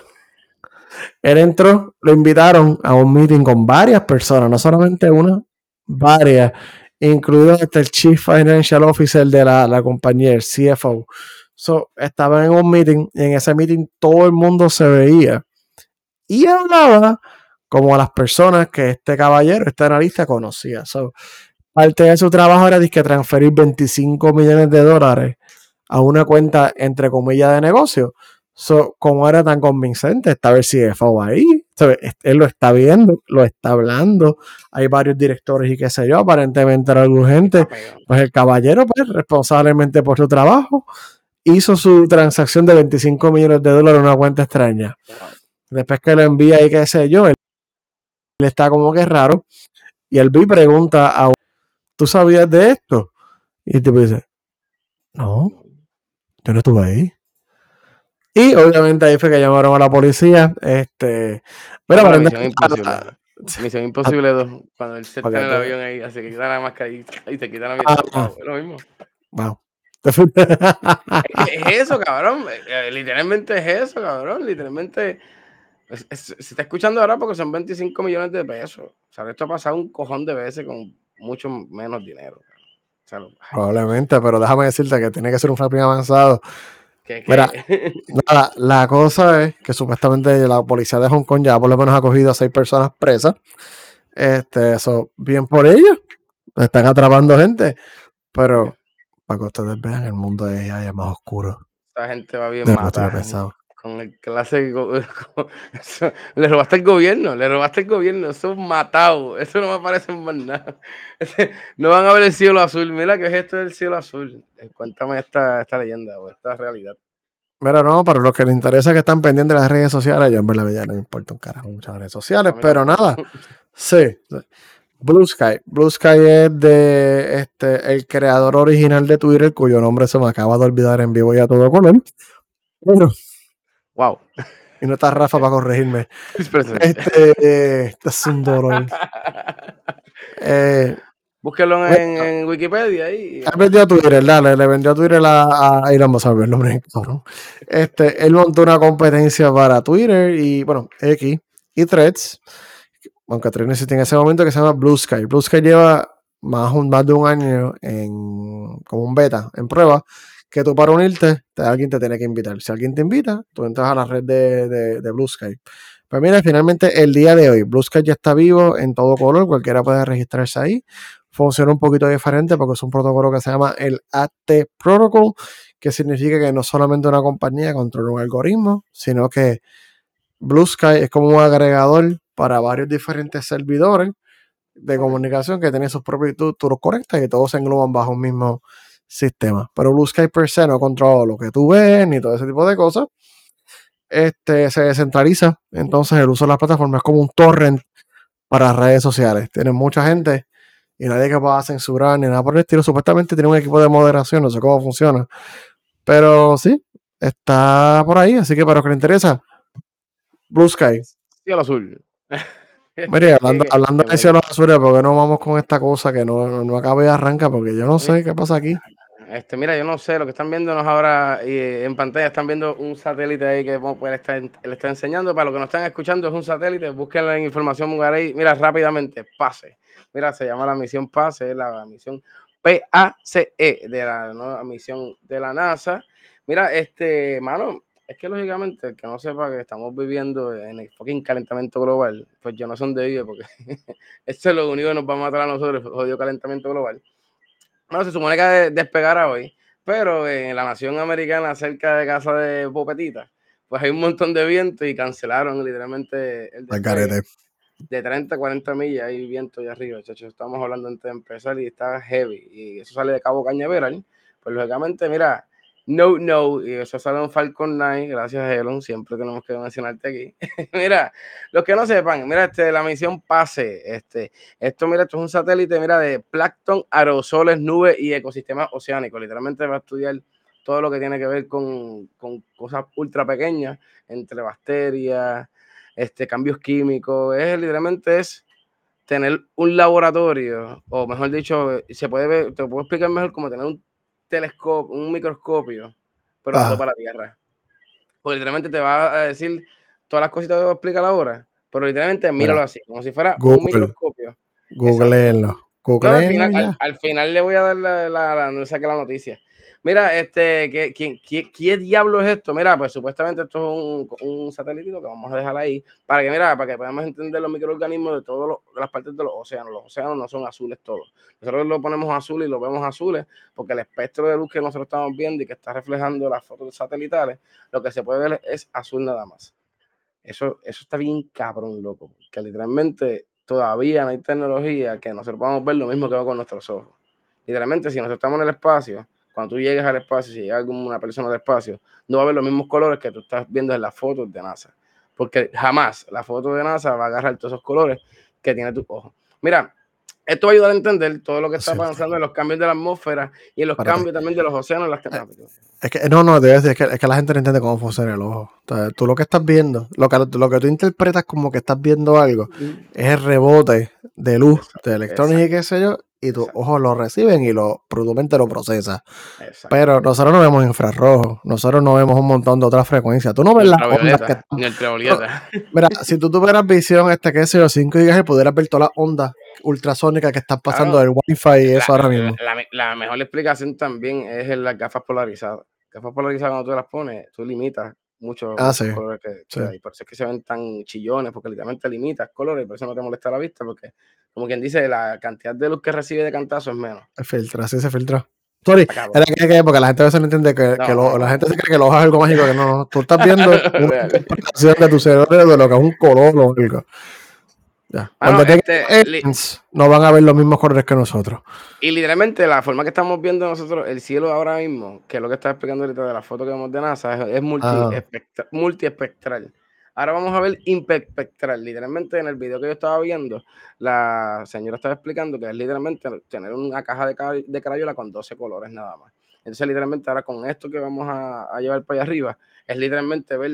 Él entró, lo invitaron a un meeting con varias personas, no solamente una, varias, incluido hasta el Chief Financial Officer de la, la compañía, el CFO. So, estaban en un meeting y en ese meeting todo el mundo se veía y hablaba como a las personas que este caballero, este analista conocía. So, parte de su trabajo era que transferir 25 millones de dólares a una cuenta, entre comillas, de negocio. So, como era tan convincente, estaba el CFO ahí, él lo está viendo, lo está hablando, hay varios directores y qué sé yo, aparentemente era algo urgente. Pues el caballero, pues, responsablemente por su trabajo, hizo su transacción de 25 millones de dólares en una cuenta extraña. Después que lo envía y qué sé yo, él, él está como que raro. Y el B pregunta a ¿tú sabías de esto? Y tipo dice, no, yo no estuve ahí. Y obviamente ahí fue que llamaron a la policía. Este, pero aparentemente- Misión Imposible. Misión Imposible 2, cuando él se está en el avión ahí, así que quita la máscara y, y se quita la Ah, mierda. es lo mismo. Wow. Es, es eso, cabrón. eh, eh, Literalmente es eso, cabrón. Literalmente. es- es- se está escuchando ahora porque son 25 millones de pesos. O sea, esto ha pasado un cojón de veces con mucho menos dinero. O sea, lo- Probablemente, pero déjame decirte que tiene que ser un frapping avanzado. Mira, Nada, la cosa es que supuestamente la policía de Hong Kong ya por lo menos ha cogido a seis personas presas. Este, eso, bien por ellos. Están atrapando gente. Pero para que ustedes vean, el de AI es más oscuro esta gente va bien matada. Con el le robaste el gobierno, le robaste el gobierno. Eso es matado. Eso no me parece más nada. No van a ver el cielo azul. Mira, ¿qué es esto del cielo azul? Eh, Cuéntame esta, esta leyenda o esta realidad. Mira, no, para los que les interesa que están pendientes de las redes sociales, yo en verdad ya no me importa un carajo muchas redes sociales, A mí pero nada, sí. sí. Blue Sky. Blue Sky es de este, el creador original de Twitter, cuyo nombre se me acaba de olvidar en vivo y a todo color. Bueno, Wow. y no está Rafa para corregirme. Este, eh, este es un dolor. Eh, Búsquelo en, Bueno. en Wikipedia ahí. él vendió a Twitter, dale, le vendió a Twitter a, a Elon Musk, a ver el nombre, cabrón. Este, él montó una competencia para Twitter y, bueno, X y Threads, aunque Threads no existía en ese momento, que se llama Blue Sky. Blue Sky lleva más, un- más de un año en, como un beta, en prueba, que tú para unirte, te- alguien te tiene que invitar. Si alguien te invita, tú entras a la red de, de- de Blue Sky. Pues mira, finalmente el día de hoy, Blue Sky ya está vivo en todo color, cualquiera puede registrarse ahí. Funciona un poquito diferente porque es un protocolo que se llama el AT Protocol, que significa que no solamente una compañía controla un algoritmo, sino que Blue Sky es como un agregador para varios diferentes servidores de comunicación que tienen sus propios tú, tú los conectas y todos se engloban bajo un mismo sistema. Pero Blue Sky per se no controla lo que tú ves ni todo ese tipo de cosas. Este se descentraliza. Entonces el uso de las plataformas es como un torrent para redes sociales. Tienen mucha gente y nadie que pueda censurar ni nada por el estilo. Supuestamente tiene un equipo de moderación, no sé cómo funciona. Pero sí, está por ahí. Así que para los que les interesa, Blue Sky. Cielo azul. Mire, hablando, hablando de cielo azul, ¿por qué no vamos con esta cosa que no, no acaba de arrancar? Porque yo no sé qué pasa aquí. Este, mira, yo no sé, lo que están viéndonos ahora y en pantalla están viendo un satélite ahí que él está, le está enseñando. Para los que nos están escuchando, es un satélite. Busquen la información, ahí. Mira, rápidamente, PASE. Mira, se llama la misión PASE, la misión PACE de la nueva misión de la NASA. Mira, este, mano, es que lógicamente, el que no sepa que estamos viviendo en el fucking calentamiento global, pues yo no son de ellos, porque esto es lo único que nos va a matar a nosotros, el jodido calentamiento global. Bueno, se supone que despegará hoy, pero en la nación americana, cerca de casa de Popetita, pues hay un montón de viento y cancelaron literalmente el despegue. De 30 40 millas hay viento allá arriba, chacho. Estamos hablando antes de empezar y está heavy. Y eso sale de Cabo Cañaveral. Pues lógicamente, mira, no, no, y eso sale en Falcon 9, gracias Elon, siempre tenemos que mencionarte aquí. mira, los que no sepan, mira, este, la misión PASE, este, esto, mira, esto es un satélite, mira, de plancton, aerosoles, nubes y ecosistemas oceánicos. Literalmente va a estudiar todo lo que tiene que ver con, con cosas ultra pequeñas, entre bacterias, este, cambios químicos, es literalmente es tener un laboratorio, o mejor dicho, se puede ver, te puedo explicar mejor como tener un telescopio, un microscopio, pero no para la Tierra. Porque literalmente te va a decir todas las cositas que voy a explicar ahora, pero literalmente míralo así, como si fuera un microscopio. Googleenlo. al, final, le voy a dar la, la, no saque la noticia. Mira, este, ¿qué, quién, qué, diablo es esto? Mira, pues supuestamente esto es un, un satélite que vamos a dejar ahí para que, mira, para que podamos entender los microorganismos de todas las partes de los océanos. Los océanos no son azules todos. Nosotros lo ponemos azul y lo vemos azules porque el espectro de luz que nosotros estamos viendo y que está reflejando las fotos satelitales, lo que se puede ver es azul nada más. Eso, eso está bien cabrón, loco. Que literalmente todavía no hay tecnología que nosotros podamos ver lo mismo que va con nuestros ojos. Literalmente, si nosotros estamos en el espacio, cuando tú llegues al espacio, si llega alguna persona al espacio, no va a ver los mismos colores que tú estás viendo en las fotos de NASA. Porque jamás la foto de NASA va a agarrar todos esos colores que tiene tu ojo. Mira, esto va a ayudar a entender todo lo que está pasando en los cambios de la atmósfera y en los cambios también de los océanos. Las eh, es que, no, no, debe decir, es que, la gente no entiende cómo funciona el ojo. tú lo que estás viendo, lo que, lo que tú interpretas como que estás viendo algo, es el rebote de luz, de electrones y qué sé yo, y tus ojos lo reciben y lo productamente lo procesa. Pero nosotros no vemos infrarrojo, nosotros no vemos un montón de otras frecuencias. Tú no ves las ondas que Mira, si tú tuvieras visión, este que sé yo, 5 GHz, pudieras ver todas las ondas ultrasónicas que están pasando del Wi-Fi y eso ahora mismo. La, mejor explicación también es en las gafas polarizadas. Gafas polarizadas, cuando tú las pones, tú limitas mucho ah, sí. colores que, por eso es que se ven tan chillones, porque literalmente limitas colores, por eso no te molesta la vista, porque como quien dice, la cantidad de luz que recibe de cantazo es menos. Se filtra, así se filtra. Sorry, era que, porque la gente a veces no entiende que, que lo, la gente se cree que lo es algo mágico, que no, tú estás viendo una interpretación de tu cerebro de lo que es un color lógico. Ya. Cuando este, no van a ver los mismos colores que nosotros. Y literalmente la forma que estamos viendo nosotros el cielo ahora mismo, que es lo que está explicando ahorita de la foto que vemos de NASA, es, es multiespectral. Ahora vamos a ver imperspectral. Literalmente en el video que yo estaba viendo, la señora estaba explicando que es literalmente tener una caja de, de crayola con 12 colores nada más. Entonces literalmente ahora con esto que vamos a, llevar para allá arriba, es literalmente ver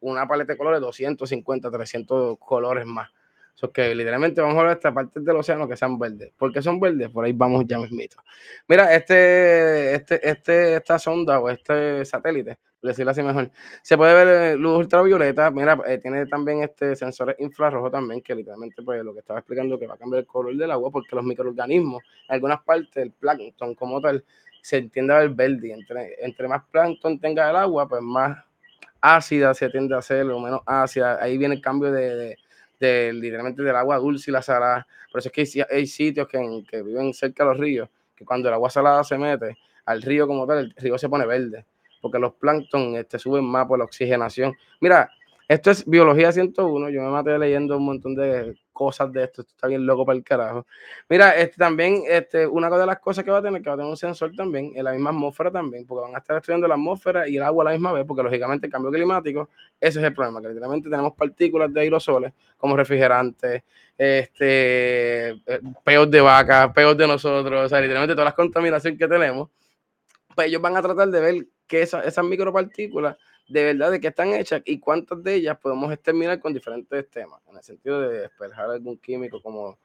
una paleta de colores, 250, 300 colores más. So que literalmente vamos a ver esta parte del océano que sean verdes. ¿Por qué son verdes? Por ahí vamos ya mismito. Mira, este, este, este, esta sonda o este satélite decirlo así mejor. Se puede ver eh, luz ultravioleta, mira, eh, tiene también este sensores infrarrojos también, que literalmente pues lo que estaba explicando que va a cambiar el color del agua porque los microorganismos, en algunas partes el plancton como tal, se entiende a ver verde. Entre, entre más plancton tenga el agua, pues más ácida se tiende a hacer o menos ácida. Ahí viene el cambio de, literalmente del agua dulce y la salada. Por eso es que hay, sitios que, que viven cerca de los ríos, que cuando el agua salada se mete al río como tal, el río se pone verde porque los plancton este, suben más por la oxigenación. Mira, esto es biología 101, yo me maté leyendo un montón de cosas de esto, esto está bien loco para el carajo. Mira, este, también este, una de las cosas que va a tener, que va a tener un sensor también, en la misma atmósfera también, porque van a estar estudiando la atmósfera y el agua a la misma vez, porque lógicamente el cambio climático, ese es el problema, que literalmente tenemos partículas de aerosoles como refrigerantes, este, eh, peos de vaca, peos de nosotros, o sea, literalmente todas las contaminaciones que tenemos, pues ellos van a tratar de ver que esas micropartículas de verdad de qué están hechas y cuántas de ellas podemos exterminar con diferentes temas, en el sentido de despejar algún químico como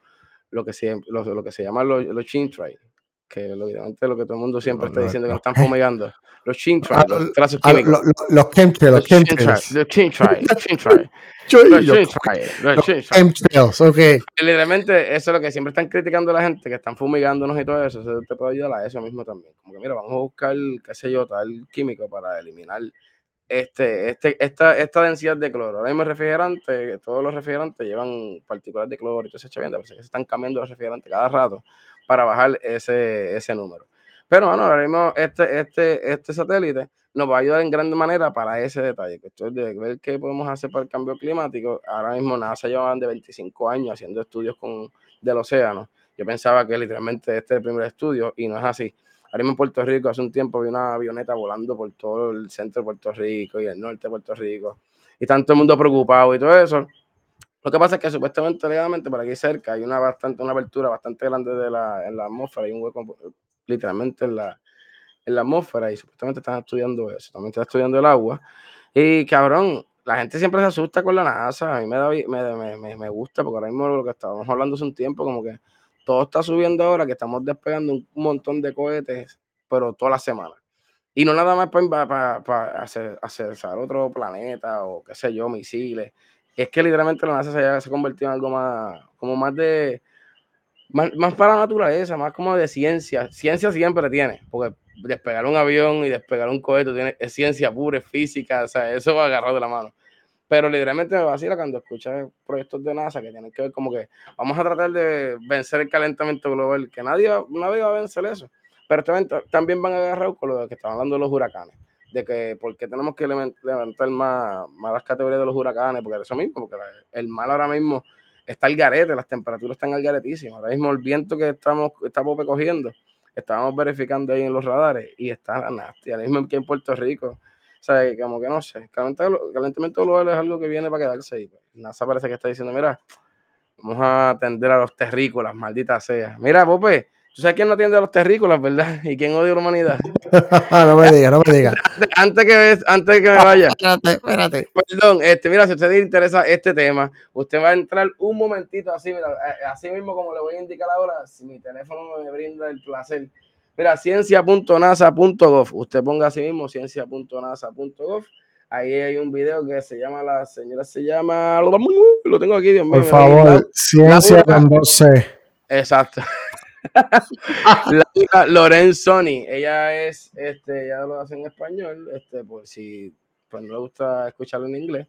lo que se, lo, que se llama los, los chintray, que lo, lo que todo el mundo siempre está diciendo que nos están fumigando. Los chintray, ah, los trazos ah, químicos. Los chemtrails, los chemtrails. Los chintray, los chintray. Los chemtrails, ok. Literalmente eso es lo que siempre están criticando la gente, que están fumigándonos y todo eso. Eso te puede ayudar a eso mismo también. Como que mira, vamos a buscar, qué sé yo, tal químico para eliminar este, este, esta, esta densidad de cloro. Ahora mismo refrigerante, todos los refrigerantes llevan partículas de cloro y todo ese bien, se están cambiando los refrigerantes cada rato para bajar ese, ese número. Pero bueno, ahora mismo este, este, este satélite nos va a ayudar en gran manera para ese detalle, que es de ver qué podemos hacer para el cambio climático. Ahora mismo NASA llevan de 25 años haciendo estudios con, del océano. Yo pensaba que literalmente este es el primer estudio y no es así. Ahora mismo en Puerto Rico, hace un tiempo vi una avioneta volando por todo el centro de Puerto Rico y el norte de Puerto Rico. Y todo el mundo preocupado y todo eso. Lo que pasa es que supuestamente, legalmente, por aquí cerca hay una bastante, una abertura bastante grande de la, en la atmósfera, hay un hueco literalmente en la, en la atmósfera y supuestamente están estudiando eso, también están estudiando el agua. Y cabrón, la gente siempre se asusta con la NASA, a mí me, da, me, me, me gusta, porque ahora mismo lo que estábamos hablando hace un tiempo, como que todo está subiendo ahora, que estamos despegando un montón de cohetes, pero toda la semana. Y no nada más para, para, hacer, hacer, otro planeta o qué sé yo, misiles. Es que literalmente la NASA se, se ha convertido en algo más, como más de, más, más, para la naturaleza, más como de ciencia. Ciencia siempre tiene, porque despegar un avión y despegar un cohete tiene, es ciencia pura, es física, o sea, eso va agarrado de la mano. Pero literalmente me vacila cuando escuchas proyectos de NASA que tienen que ver como que vamos a tratar de vencer el calentamiento global, que nadie, nadie va a vencer eso. Pero también van a agarrar con lo que estaban hablando de los huracanes, de que por qué tenemos que levantar más, más categorías de los huracanes, porque eso mismo, porque el mal ahora mismo está al garete, las temperaturas están al garetísimo. Ahora mismo el viento que estamos, estamos cogiendo, estábamos verificando ahí en los radares y está nasty. Ahora mismo aquí en Puerto Rico o sea, como que no sé, calentamiento global es algo que viene para quedarse y pues, NASA parece que está diciendo, mira, vamos a atender a los terrícolas, maldita sea. Mira, Pope, ¿tú sabes quién no atiende a los terrícolas, verdad? ¿Y quién odia a la humanidad? no me digas, no me digas. Antes que, antes que me vaya. Espérate, espérate. Perdón, este, mira, si a usted le interesa este tema, usted va a entrar un momentito así, mira, eh, así mismo como le voy a indicar ahora, si mi teléfono me brinda el placer Mira, ciencia.nasa.gov. Usted ponga así mismo ciencia.nasa.gov. Ahí hay un video que se llama, la señora se llama, lo tengo aquí, Dios mío. Por favor, ciencia con 12. Exacto. la Lorenzoni, ella es, este, ella lo hace en español, este, por si pues no le gusta escucharlo en inglés.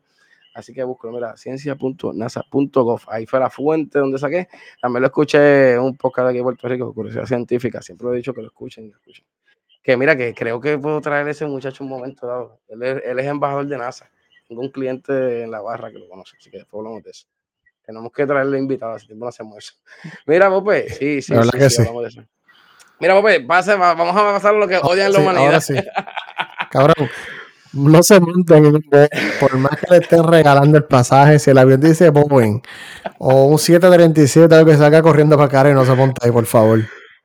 Así que busco, mira, ciencia.nasa.gov. Ahí fue la fuente donde saqué. También lo escuché un poco de aquí de Puerto Rico, curiosidad científica. Siempre he dicho que lo escuchen lo escuchen. Que mira, que creo que puedo traer ese muchacho un momento dado. Él es, embajador de NASA. Tengo un cliente en la barra que lo conoce, así que después hablamos de eso. Tenemos que traerle invitado, así que no hacemos eso. Mira, Pope, sí, sí, sí, sí, hablamos de eso. Mira, Pope, pase, vamos a pasar lo que odian la humanidad. Sí. Cabrón, no se monten por más que le estén regalando el pasaje, si el avión dice Boeing o un 737 algo que salga corriendo para acá y no se monte ahí, por favor.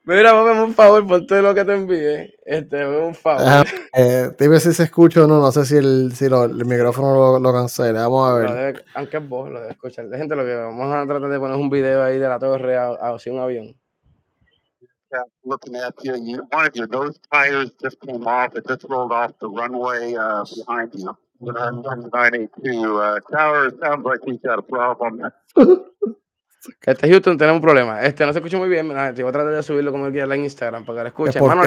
Mira, ponme un favor, ponte lo que te envíe. Este, un favor. Eh, dime si se escucha o no, no sé si el, si lo, el micrófono lo, lo cancela. Vamos a ver. aunque es vos, lo debe escuchar. Gente, lo que vamos a tratar de poner un video ahí de la torre a, a, a un avión. Looking at you, you one of your nose tires just came off. It just rolled off the runway uh, behind you. Uh, tower sounds like he's got a problem. Este Houston tenemos un problema. Este no se escucha muy bien. Voy a tratar de subirlo como quiera en Instagram para que lo escuchen. Mano,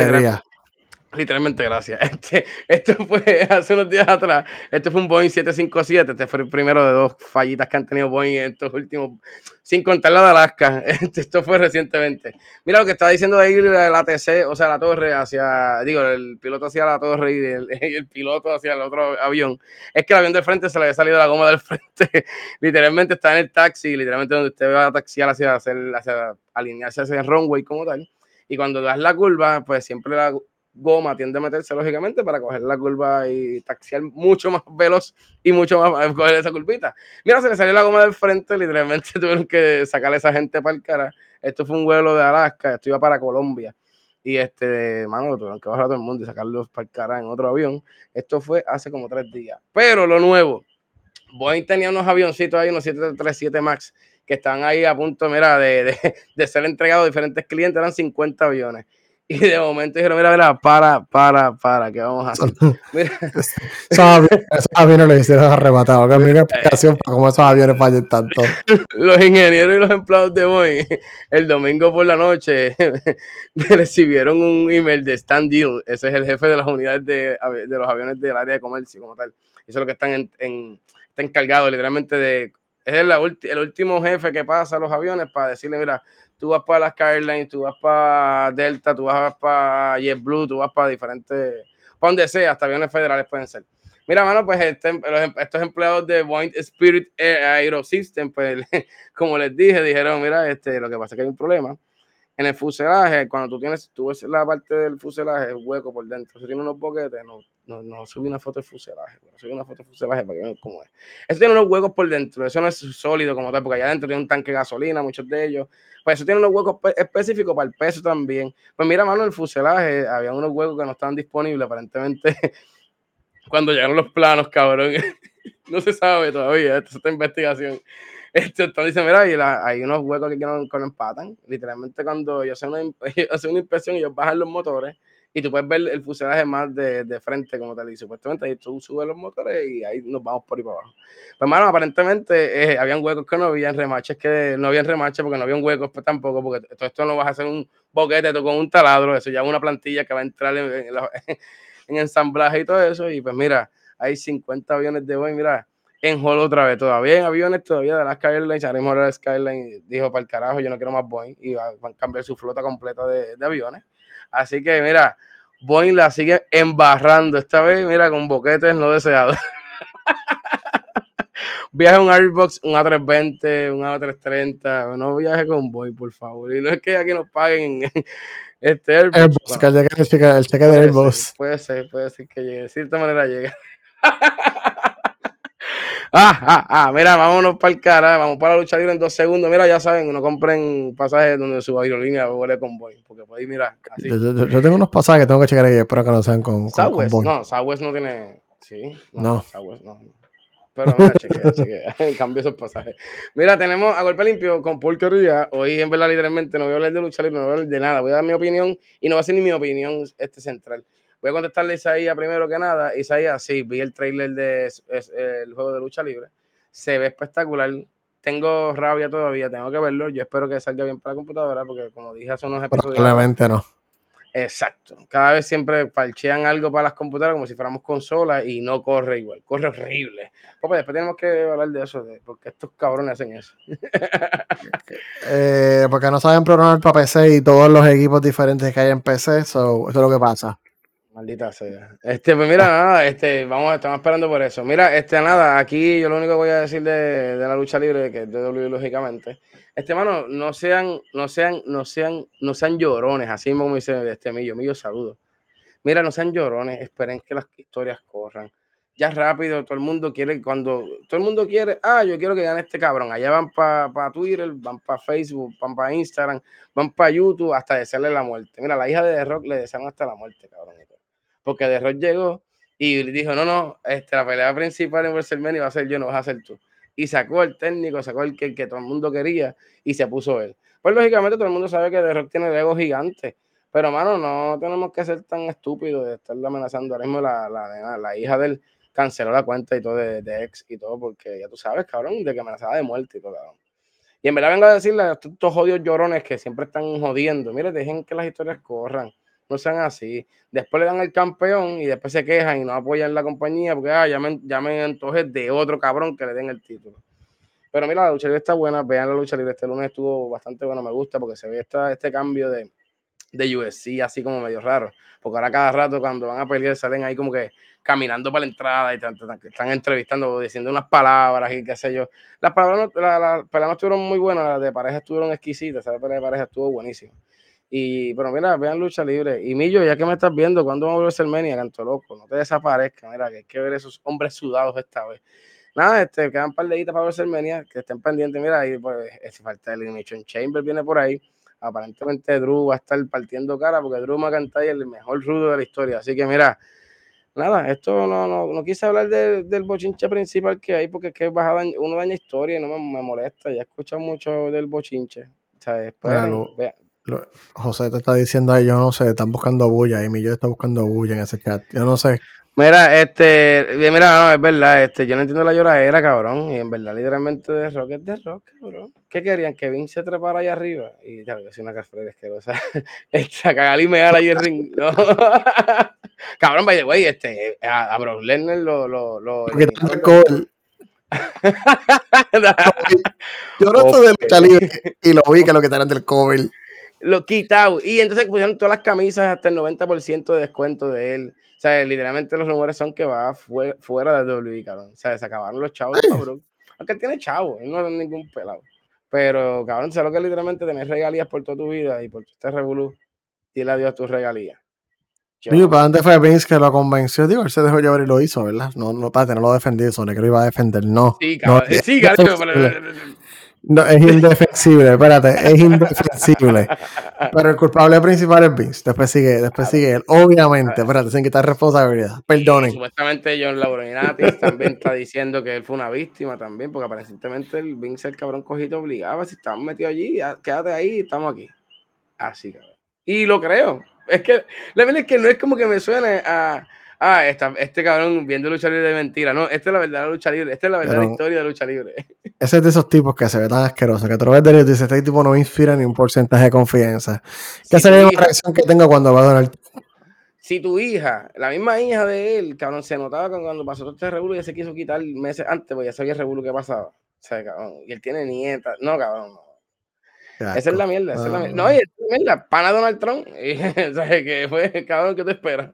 Literalmente, gracias. Este, esto fue hace unos días atrás. Este fue un Boeing 757. Este fue el primero de dos fallitas que han tenido Boeing en estos últimos, sin contar la de Alaska. Este, esto fue recientemente. Mira lo que estaba diciendo de ir la TC, o sea, la torre hacia, digo, el piloto hacia la torre y el, piloto hacia el otro avión. Es que el avión de frente se le había salido la goma del frente. literalmente está en el taxi, literalmente donde usted va a taxiar hacia, hacia, hacia alinearse hacia el runway como tal. Y cuando das la curva, pues siempre la goma tiende a meterse lógicamente para coger la curva y taxiar mucho más veloz y mucho más coger esa curvita. Mira, se le salió la goma del frente, literalmente tuvieron que sacarle a esa gente para el cara. Esto fue un vuelo de Alaska, esto iba para Colombia. y este, mano, tuvieron que bajar a todo el mundo y sacarlos para el cara en otro avión. Esto fue hace como tres días. Pero lo nuevo, Boeing tenía unos avioncitos ahí, unos 737 MAX, que están ahí a punto, mira, de, de, de ser entregados a diferentes clientes, eran 50 aviones. Y de momento dijeron, mira, mira, para, para, para, ¿qué vamos a hacer? Mira, Esos aviones, esos aviones lo hicieron arrebatado. Que una explicación para cómo esos aviones fallan tanto. los ingenieros y los empleados de Boeing el domingo por la noche recibieron un email de Stan Deal, ese es el jefe de las unidades de, de los aviones del área de comercio como tal. Eso es lo que están en, en- está encargado literalmente de, es el, el último jefe que pasa a los aviones para decirle, mira, tú vas para las Airlines, tú vas para Delta, tú vas para JetBlue, tú vas para diferentes, para donde sea, hasta aviones federales pueden ser. Mira, mano, pues este- em- estos empleados de Boeing Spirit Aerosystem, pues como les dije, dijeron, mira, este, lo que pasa es que hay un problema. En el fuselaje, cuando tú tienes, tú ves la parte del fuselaje, el hueco por dentro, si tiene unos boquetes, no, no, no subí una foto del fuselaje, subí una foto del fuselaje para que cómo es. Eso tiene unos huecos por dentro, eso no es sólido como tal, porque allá adentro tiene un tanque de gasolina, muchos de ellos. Pues eso tiene unos huecos pe- específicos para el peso también. Pues mira, mano, el fuselaje, había unos huecos que no estaban disponibles, aparentemente, cuando llegaron los planos, cabrón. no se sabe todavía, esto es esta investigación. Este, entonces dice, mira, y hay unos huecos que no, que no empatan. Literalmente cuando yo hacen una, ellos hacen una inspección, ellos bajan los motores y tú puedes ver el fuselaje más de, de frente como tal. Y supuestamente ahí tú subes los motores y ahí nos vamos por ahí para abajo. Pues, mano, aparentemente eh, habían huecos que no habían remaches, que no habían remaches porque no habían huecos pues, tampoco, porque todo esto no vas a hacer un boquete con un taladro, eso ya es una plantilla que va a entrar en, en la- en ensamblaje y todo eso. Y pues mira, hay 50 aviones de Boeing, mira, en Hall otra vez. Todavía en aviones, todavía de las Airlines, ahora la Skyline dijo para el carajo, yo no quiero más Boeing y va- van a cambiar su flota completa de, de aviones. Así que mira, Boeing la sigue embarrando esta vez, mira, con boquetes no deseados. viaje un Airbox, un A320, un A330, no viaje con Boeing, por favor. Y no es que aquí nos paguen este. Airbus, bueno, que el cheque, el cheque, el cheque de ser, puede ser, puede ser que llegue, de cierta manera llega. Ah, ah, ah, mira, vámonos para el cara, vamos para la lucha libre en dos segundos. Mira, ya saben, no compren pasajes donde su aerolínea vuele con Boeing, porque por ahí, mira, así. Yo, yo- yo tengo unos pasajes que tengo que checar aquí, espero que no sean con, Southwest, no, Southwest no tiene, sí, No. Southwest no. no. Pero mira, chequea, chequea, cambio esos pasajes. Mira, tenemos a golpe limpio con porquería. Hoy, en verdad, literalmente no voy a hablar de lucha libre, no voy a hablar de nada. Voy a dar mi opinión y no va a ser ni mi opinión este central. Voy a contestarle a Isaías primero que nada. Isaías, sí, vi el trailer del el juego de lucha libre. Se ve espectacular. Tengo rabia todavía, tengo que verlo. Yo espero que salga bien para la computadora, porque como dije hace unos episodios. Probablemente no. Exacto. Cada vez siempre parchean algo para las computadoras como si fuéramos consolas y no corre igual. Corre horrible. Pues después tenemos que hablar de eso, de porque estos cabrones hacen eso. Eh, porque no saben programar para PC y todos los equipos diferentes que hay en PC, so, eso es lo que pasa. Maldita sea. Este, pues mira, nada, este, vamos, estamos esperando por eso. Mira, este, nada, aquí yo lo único que voy a decir de, de la lucha libre, que es de WWE, lógicamente. Este, mano, no sean, no sean, no sean, no sean llorones, así mismo como dice este Millo, Millo, saludo. Mira, no sean llorones, esperen que las historias corran. Ya rápido, todo el mundo quiere, cuando todo el mundo quiere, ah, yo quiero que gane este cabrón. Allá van para Twitter, van para Facebook, van para Instagram, van para YouTube, hasta desearle la muerte. Mira, la hija de The Rock le desearon hasta la muerte, cabrón. Porque The Rock llegó y dijo, no, no, este, la pelea principal en WrestleMania va a ser yo, no vas a ser tú. Y sacó el técnico, sacó el que, que todo el mundo quería y se puso él. Pues lógicamente todo el mundo sabe que The Rock tiene el ego gigante. Pero, mano, no tenemos que ser tan estúpidos de estarle amenazando. Ahora mismo la, la, la, hija de él canceló la cuenta y todo de, de, ex y todo, porque ya tú sabes, cabrón, de que amenazaba de muerte y todo, cabrón. Y en verdad vengo a decirle a estos jodidos llorones que siempre están jodiendo, mire, dejen que las historias corran, no sean así. Después le dan el campeón y después se quejan y no apoyan la compañía porque ah, llamen, llamen entonces de otro cabrón que le den el título. Pero mira, la lucha libre está buena, vean la lucha libre, este lunes estuvo bastante bueno, me gusta porque se ve esta, este cambio de, de USC así como medio raro, porque ahora cada rato cuando van a pelear salen ahí como que caminando para la entrada y están, están entrevistando, diciendo unas palabras y qué sé yo. Las palabras, no, las la peleas no estuvieron muy buenas, las de pareja estuvieron exquisitas, esa pelea de pareja estuvo buenísima. Y, pero mira, vean lucha libre. Y Millo, ya que me estás viendo, ¿cuándo vamos a ver WrestleMania? Canto loco, no te desaparezca, mira, que hay que ver esos hombres sudados esta vez. Nada, este, quedan un par de días para WrestleMania, que estén pendientes, mira, ahí pues, si falta el Elimination Chamber, viene por ahí. aparentemente Drew va a estar partiendo cara porque Drew McIntyre es el mejor rudo de la historia. Así que mira, nada, esto no, no, no quise hablar de, del bochinche principal que hay porque es que baja, uno daña historia y no me, me molesta. Ya he escuchado mucho del bochinche. O sea, después, Mira, lo, José te está diciendo ahí, yo no sé, están buscando bulla y mi yo está buscando bulla en ese chat. Yo no sé. Mira, este, mira, no, es verdad, este, yo no entiendo la lloradera, cabrón, y en verdad, literalmente de rock es de rock, cabrón. ¿Qué querían? Que Vince se trepara allá arriba. Y ya, yo soy una o sea, esta cagalí me da la ring, no. cabrón, by the way, este, a, a Brock Lesnar lo, lo, lo yo no estoy de lucha libre y lo vi que lo que están del cover. Lo quitado. Y entonces pusieron todas las camisas hasta el 90% de descuento de él. O sea, literalmente los rumores son que va fuera, de WWE, cabrón. O sea, se acabaron los chavos, cabrón. Aunque él tiene chavos, él no es ningún pelado. Pero, cabrón, sé lo que es literalmente tener regalías por toda tu vida y por este revolú. Dile adiós a tus regalías. Digo, para antes fue Vince que lo convenció, digo, él se dejó llevar y lo hizo, ¿verdad? No, no, para no lo defendí, eso, que lo iba a defender, no. Sí, cabrón, no, sí, cabrón. No, es indefensible, espérate, es indefensible. Pero el culpable principal es Vince. Después sigue, después sigue él. Obviamente, espérate, sin quitar responsabilidad. Perdonen. supuestamente John Laurinati también está diciendo que él fue una víctima también, porque aparentemente el Vince, el cabrón cogido, obligaba. Si estamos metidos allí, quédate ahí, estamos aquí. Así, cabrón. Y lo creo. Es que la verdad es que no es como que me suene a ah, este cabrón viendo lucha libre de mentira. No, esta es la verdadera lucha libre. Esta es la verdadera historia de lucha libre. Ese es de esos tipos que se ve tan asqueroso, que a través de ellos dice, este tipo no inspira ni un porcentaje de confianza. ¿Qué sería la reacción que tengo cuando va a donar? Si tu hija, la misma hija de él, cabrón, se notaba cuando pasó todo este revuelo y se quiso quitar meses antes, pues ya sabía el revuelo que pasaba. O sea, cabrón, y él tiene nieta. No, cabrón, no. Esa es la mierda, esa es la mierda. No, y es mierda, pana Donald Trump. Y, o sea, que fue, cabrón, ¿qué te espera?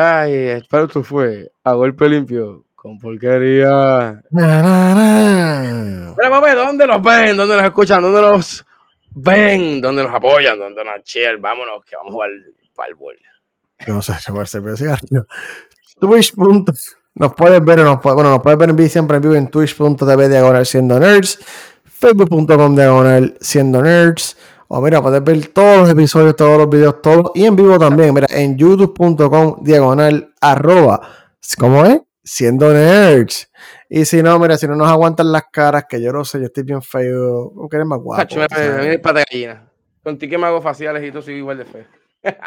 Ay, espero que fue a golpe limpio, con porquería. Pero papi, ¿dónde los ven? ¿Dónde los escuchan? ¿Dónde los ven? ¿Dónde los apoyan? ¿Dónde nos cheer? Vámonos, que vamos a jugar para el bol. No sé, llamarse, pero cigarrillo. Twitch. Nos puedes ver, nos bueno, nos puedes ver en vivo siempre en vivo en twitch.tv diagonal siendo nerds, facebook.com diagonal siendo nerds, o mira, puedes ver todos los episodios, todos los videos, todos. Y en vivo también, mira, en youtube.com diagonal arroba. ¿Cómo es? Siendo nerds. Y si no, mira, si no nos aguantan las caras, que yo no sé, yo estoy bien feo. ¿Cómo que eres más guapo? Cacho, me, me, pata gallina. Contigo que me hago faciales y tú soy igual de feo.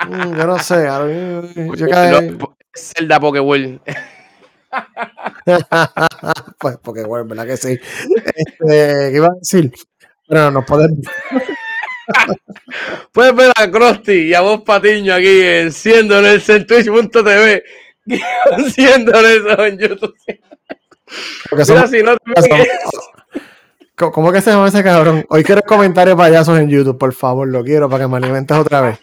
Mm, yo no sé. Yo, yo cae... Zelda Pokéball. pues Pokéball, ¿verdad que sí? Este, ¿Qué iba a decir? Bueno, nos podemos... Puedes ver a Krusty y a vos Patiño aquí en Siendo en el Twitch.tv. Siendo eso en YouTube. Mira, si no ¿Cómo que se llama ese cabrón? Hoy quiero comentarios payasos en YouTube, por favor, lo quiero para que me alimentes otra vez.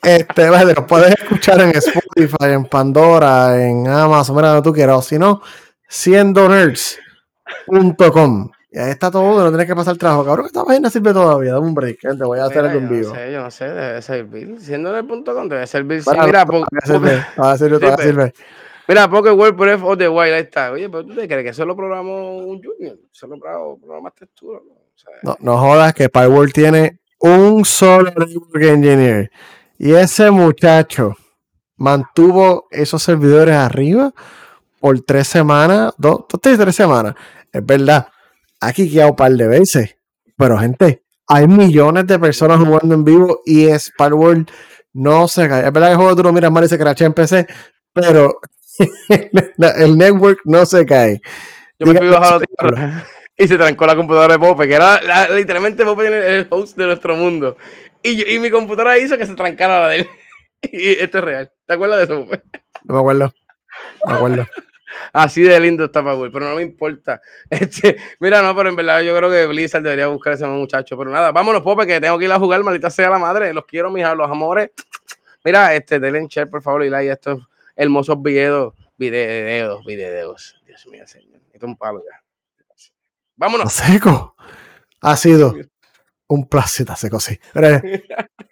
Este, vale, lo puedes escuchar en Spotify, en Pandora, en Amazon, mira donde tú quieras, o si no, siendo nerds.com. Y ahí está todo, no tienes que pasar trabajo. Cabrón, esta página sirve todavía. Dame un break, te voy a hacer el en vivo. No sé, yo no sé, debe servir. Siendo en el punto con, debe servir. Sí, mira, porque sirve, va a servir, va a servir. Mira, porque World Breath of the Wild, ahí está. Oye, pero tú te crees que eso lo programó un Junior. Solo programó textura. ¿no? O sea, no, no jodas que PyWorld tiene un solo network engineer. Y ese muchacho mantuvo esos servidores arriba por tres semanas, dos, dos tres semanas. Es verdad aquí quedado un par de veces. Pero, gente, hay millones de personas jugando en vivo y es World no se cae. Es verdad que el juego tú lo miras mal y se crachea en PC, pero el network no se cae. Yo me fui bajado y se trancó la computadora de Pope, que era literalmente Pope el host de nuestro mundo. Y, y mi computadora hizo que se trancara la de él. Y esto es real. ¿Te acuerdas de eso, Pope? No me acuerdo. No me acuerdo. Así de lindo está Power, pero no me importa. Este, mira, no, pero en verdad yo creo que Blizzard debería buscar a ese muchacho. Pero nada, vámonos, Pope, que tengo que ir a jugar, maldita sea la madre. Los quiero, mis los amores. Mira, este, denle en share, por favor, y like a estos hermosos videos, videos, videos. Dios mío, señor. Esto es un palo ya. Vámonos. Seco. Ha sido un placer, seco, sí.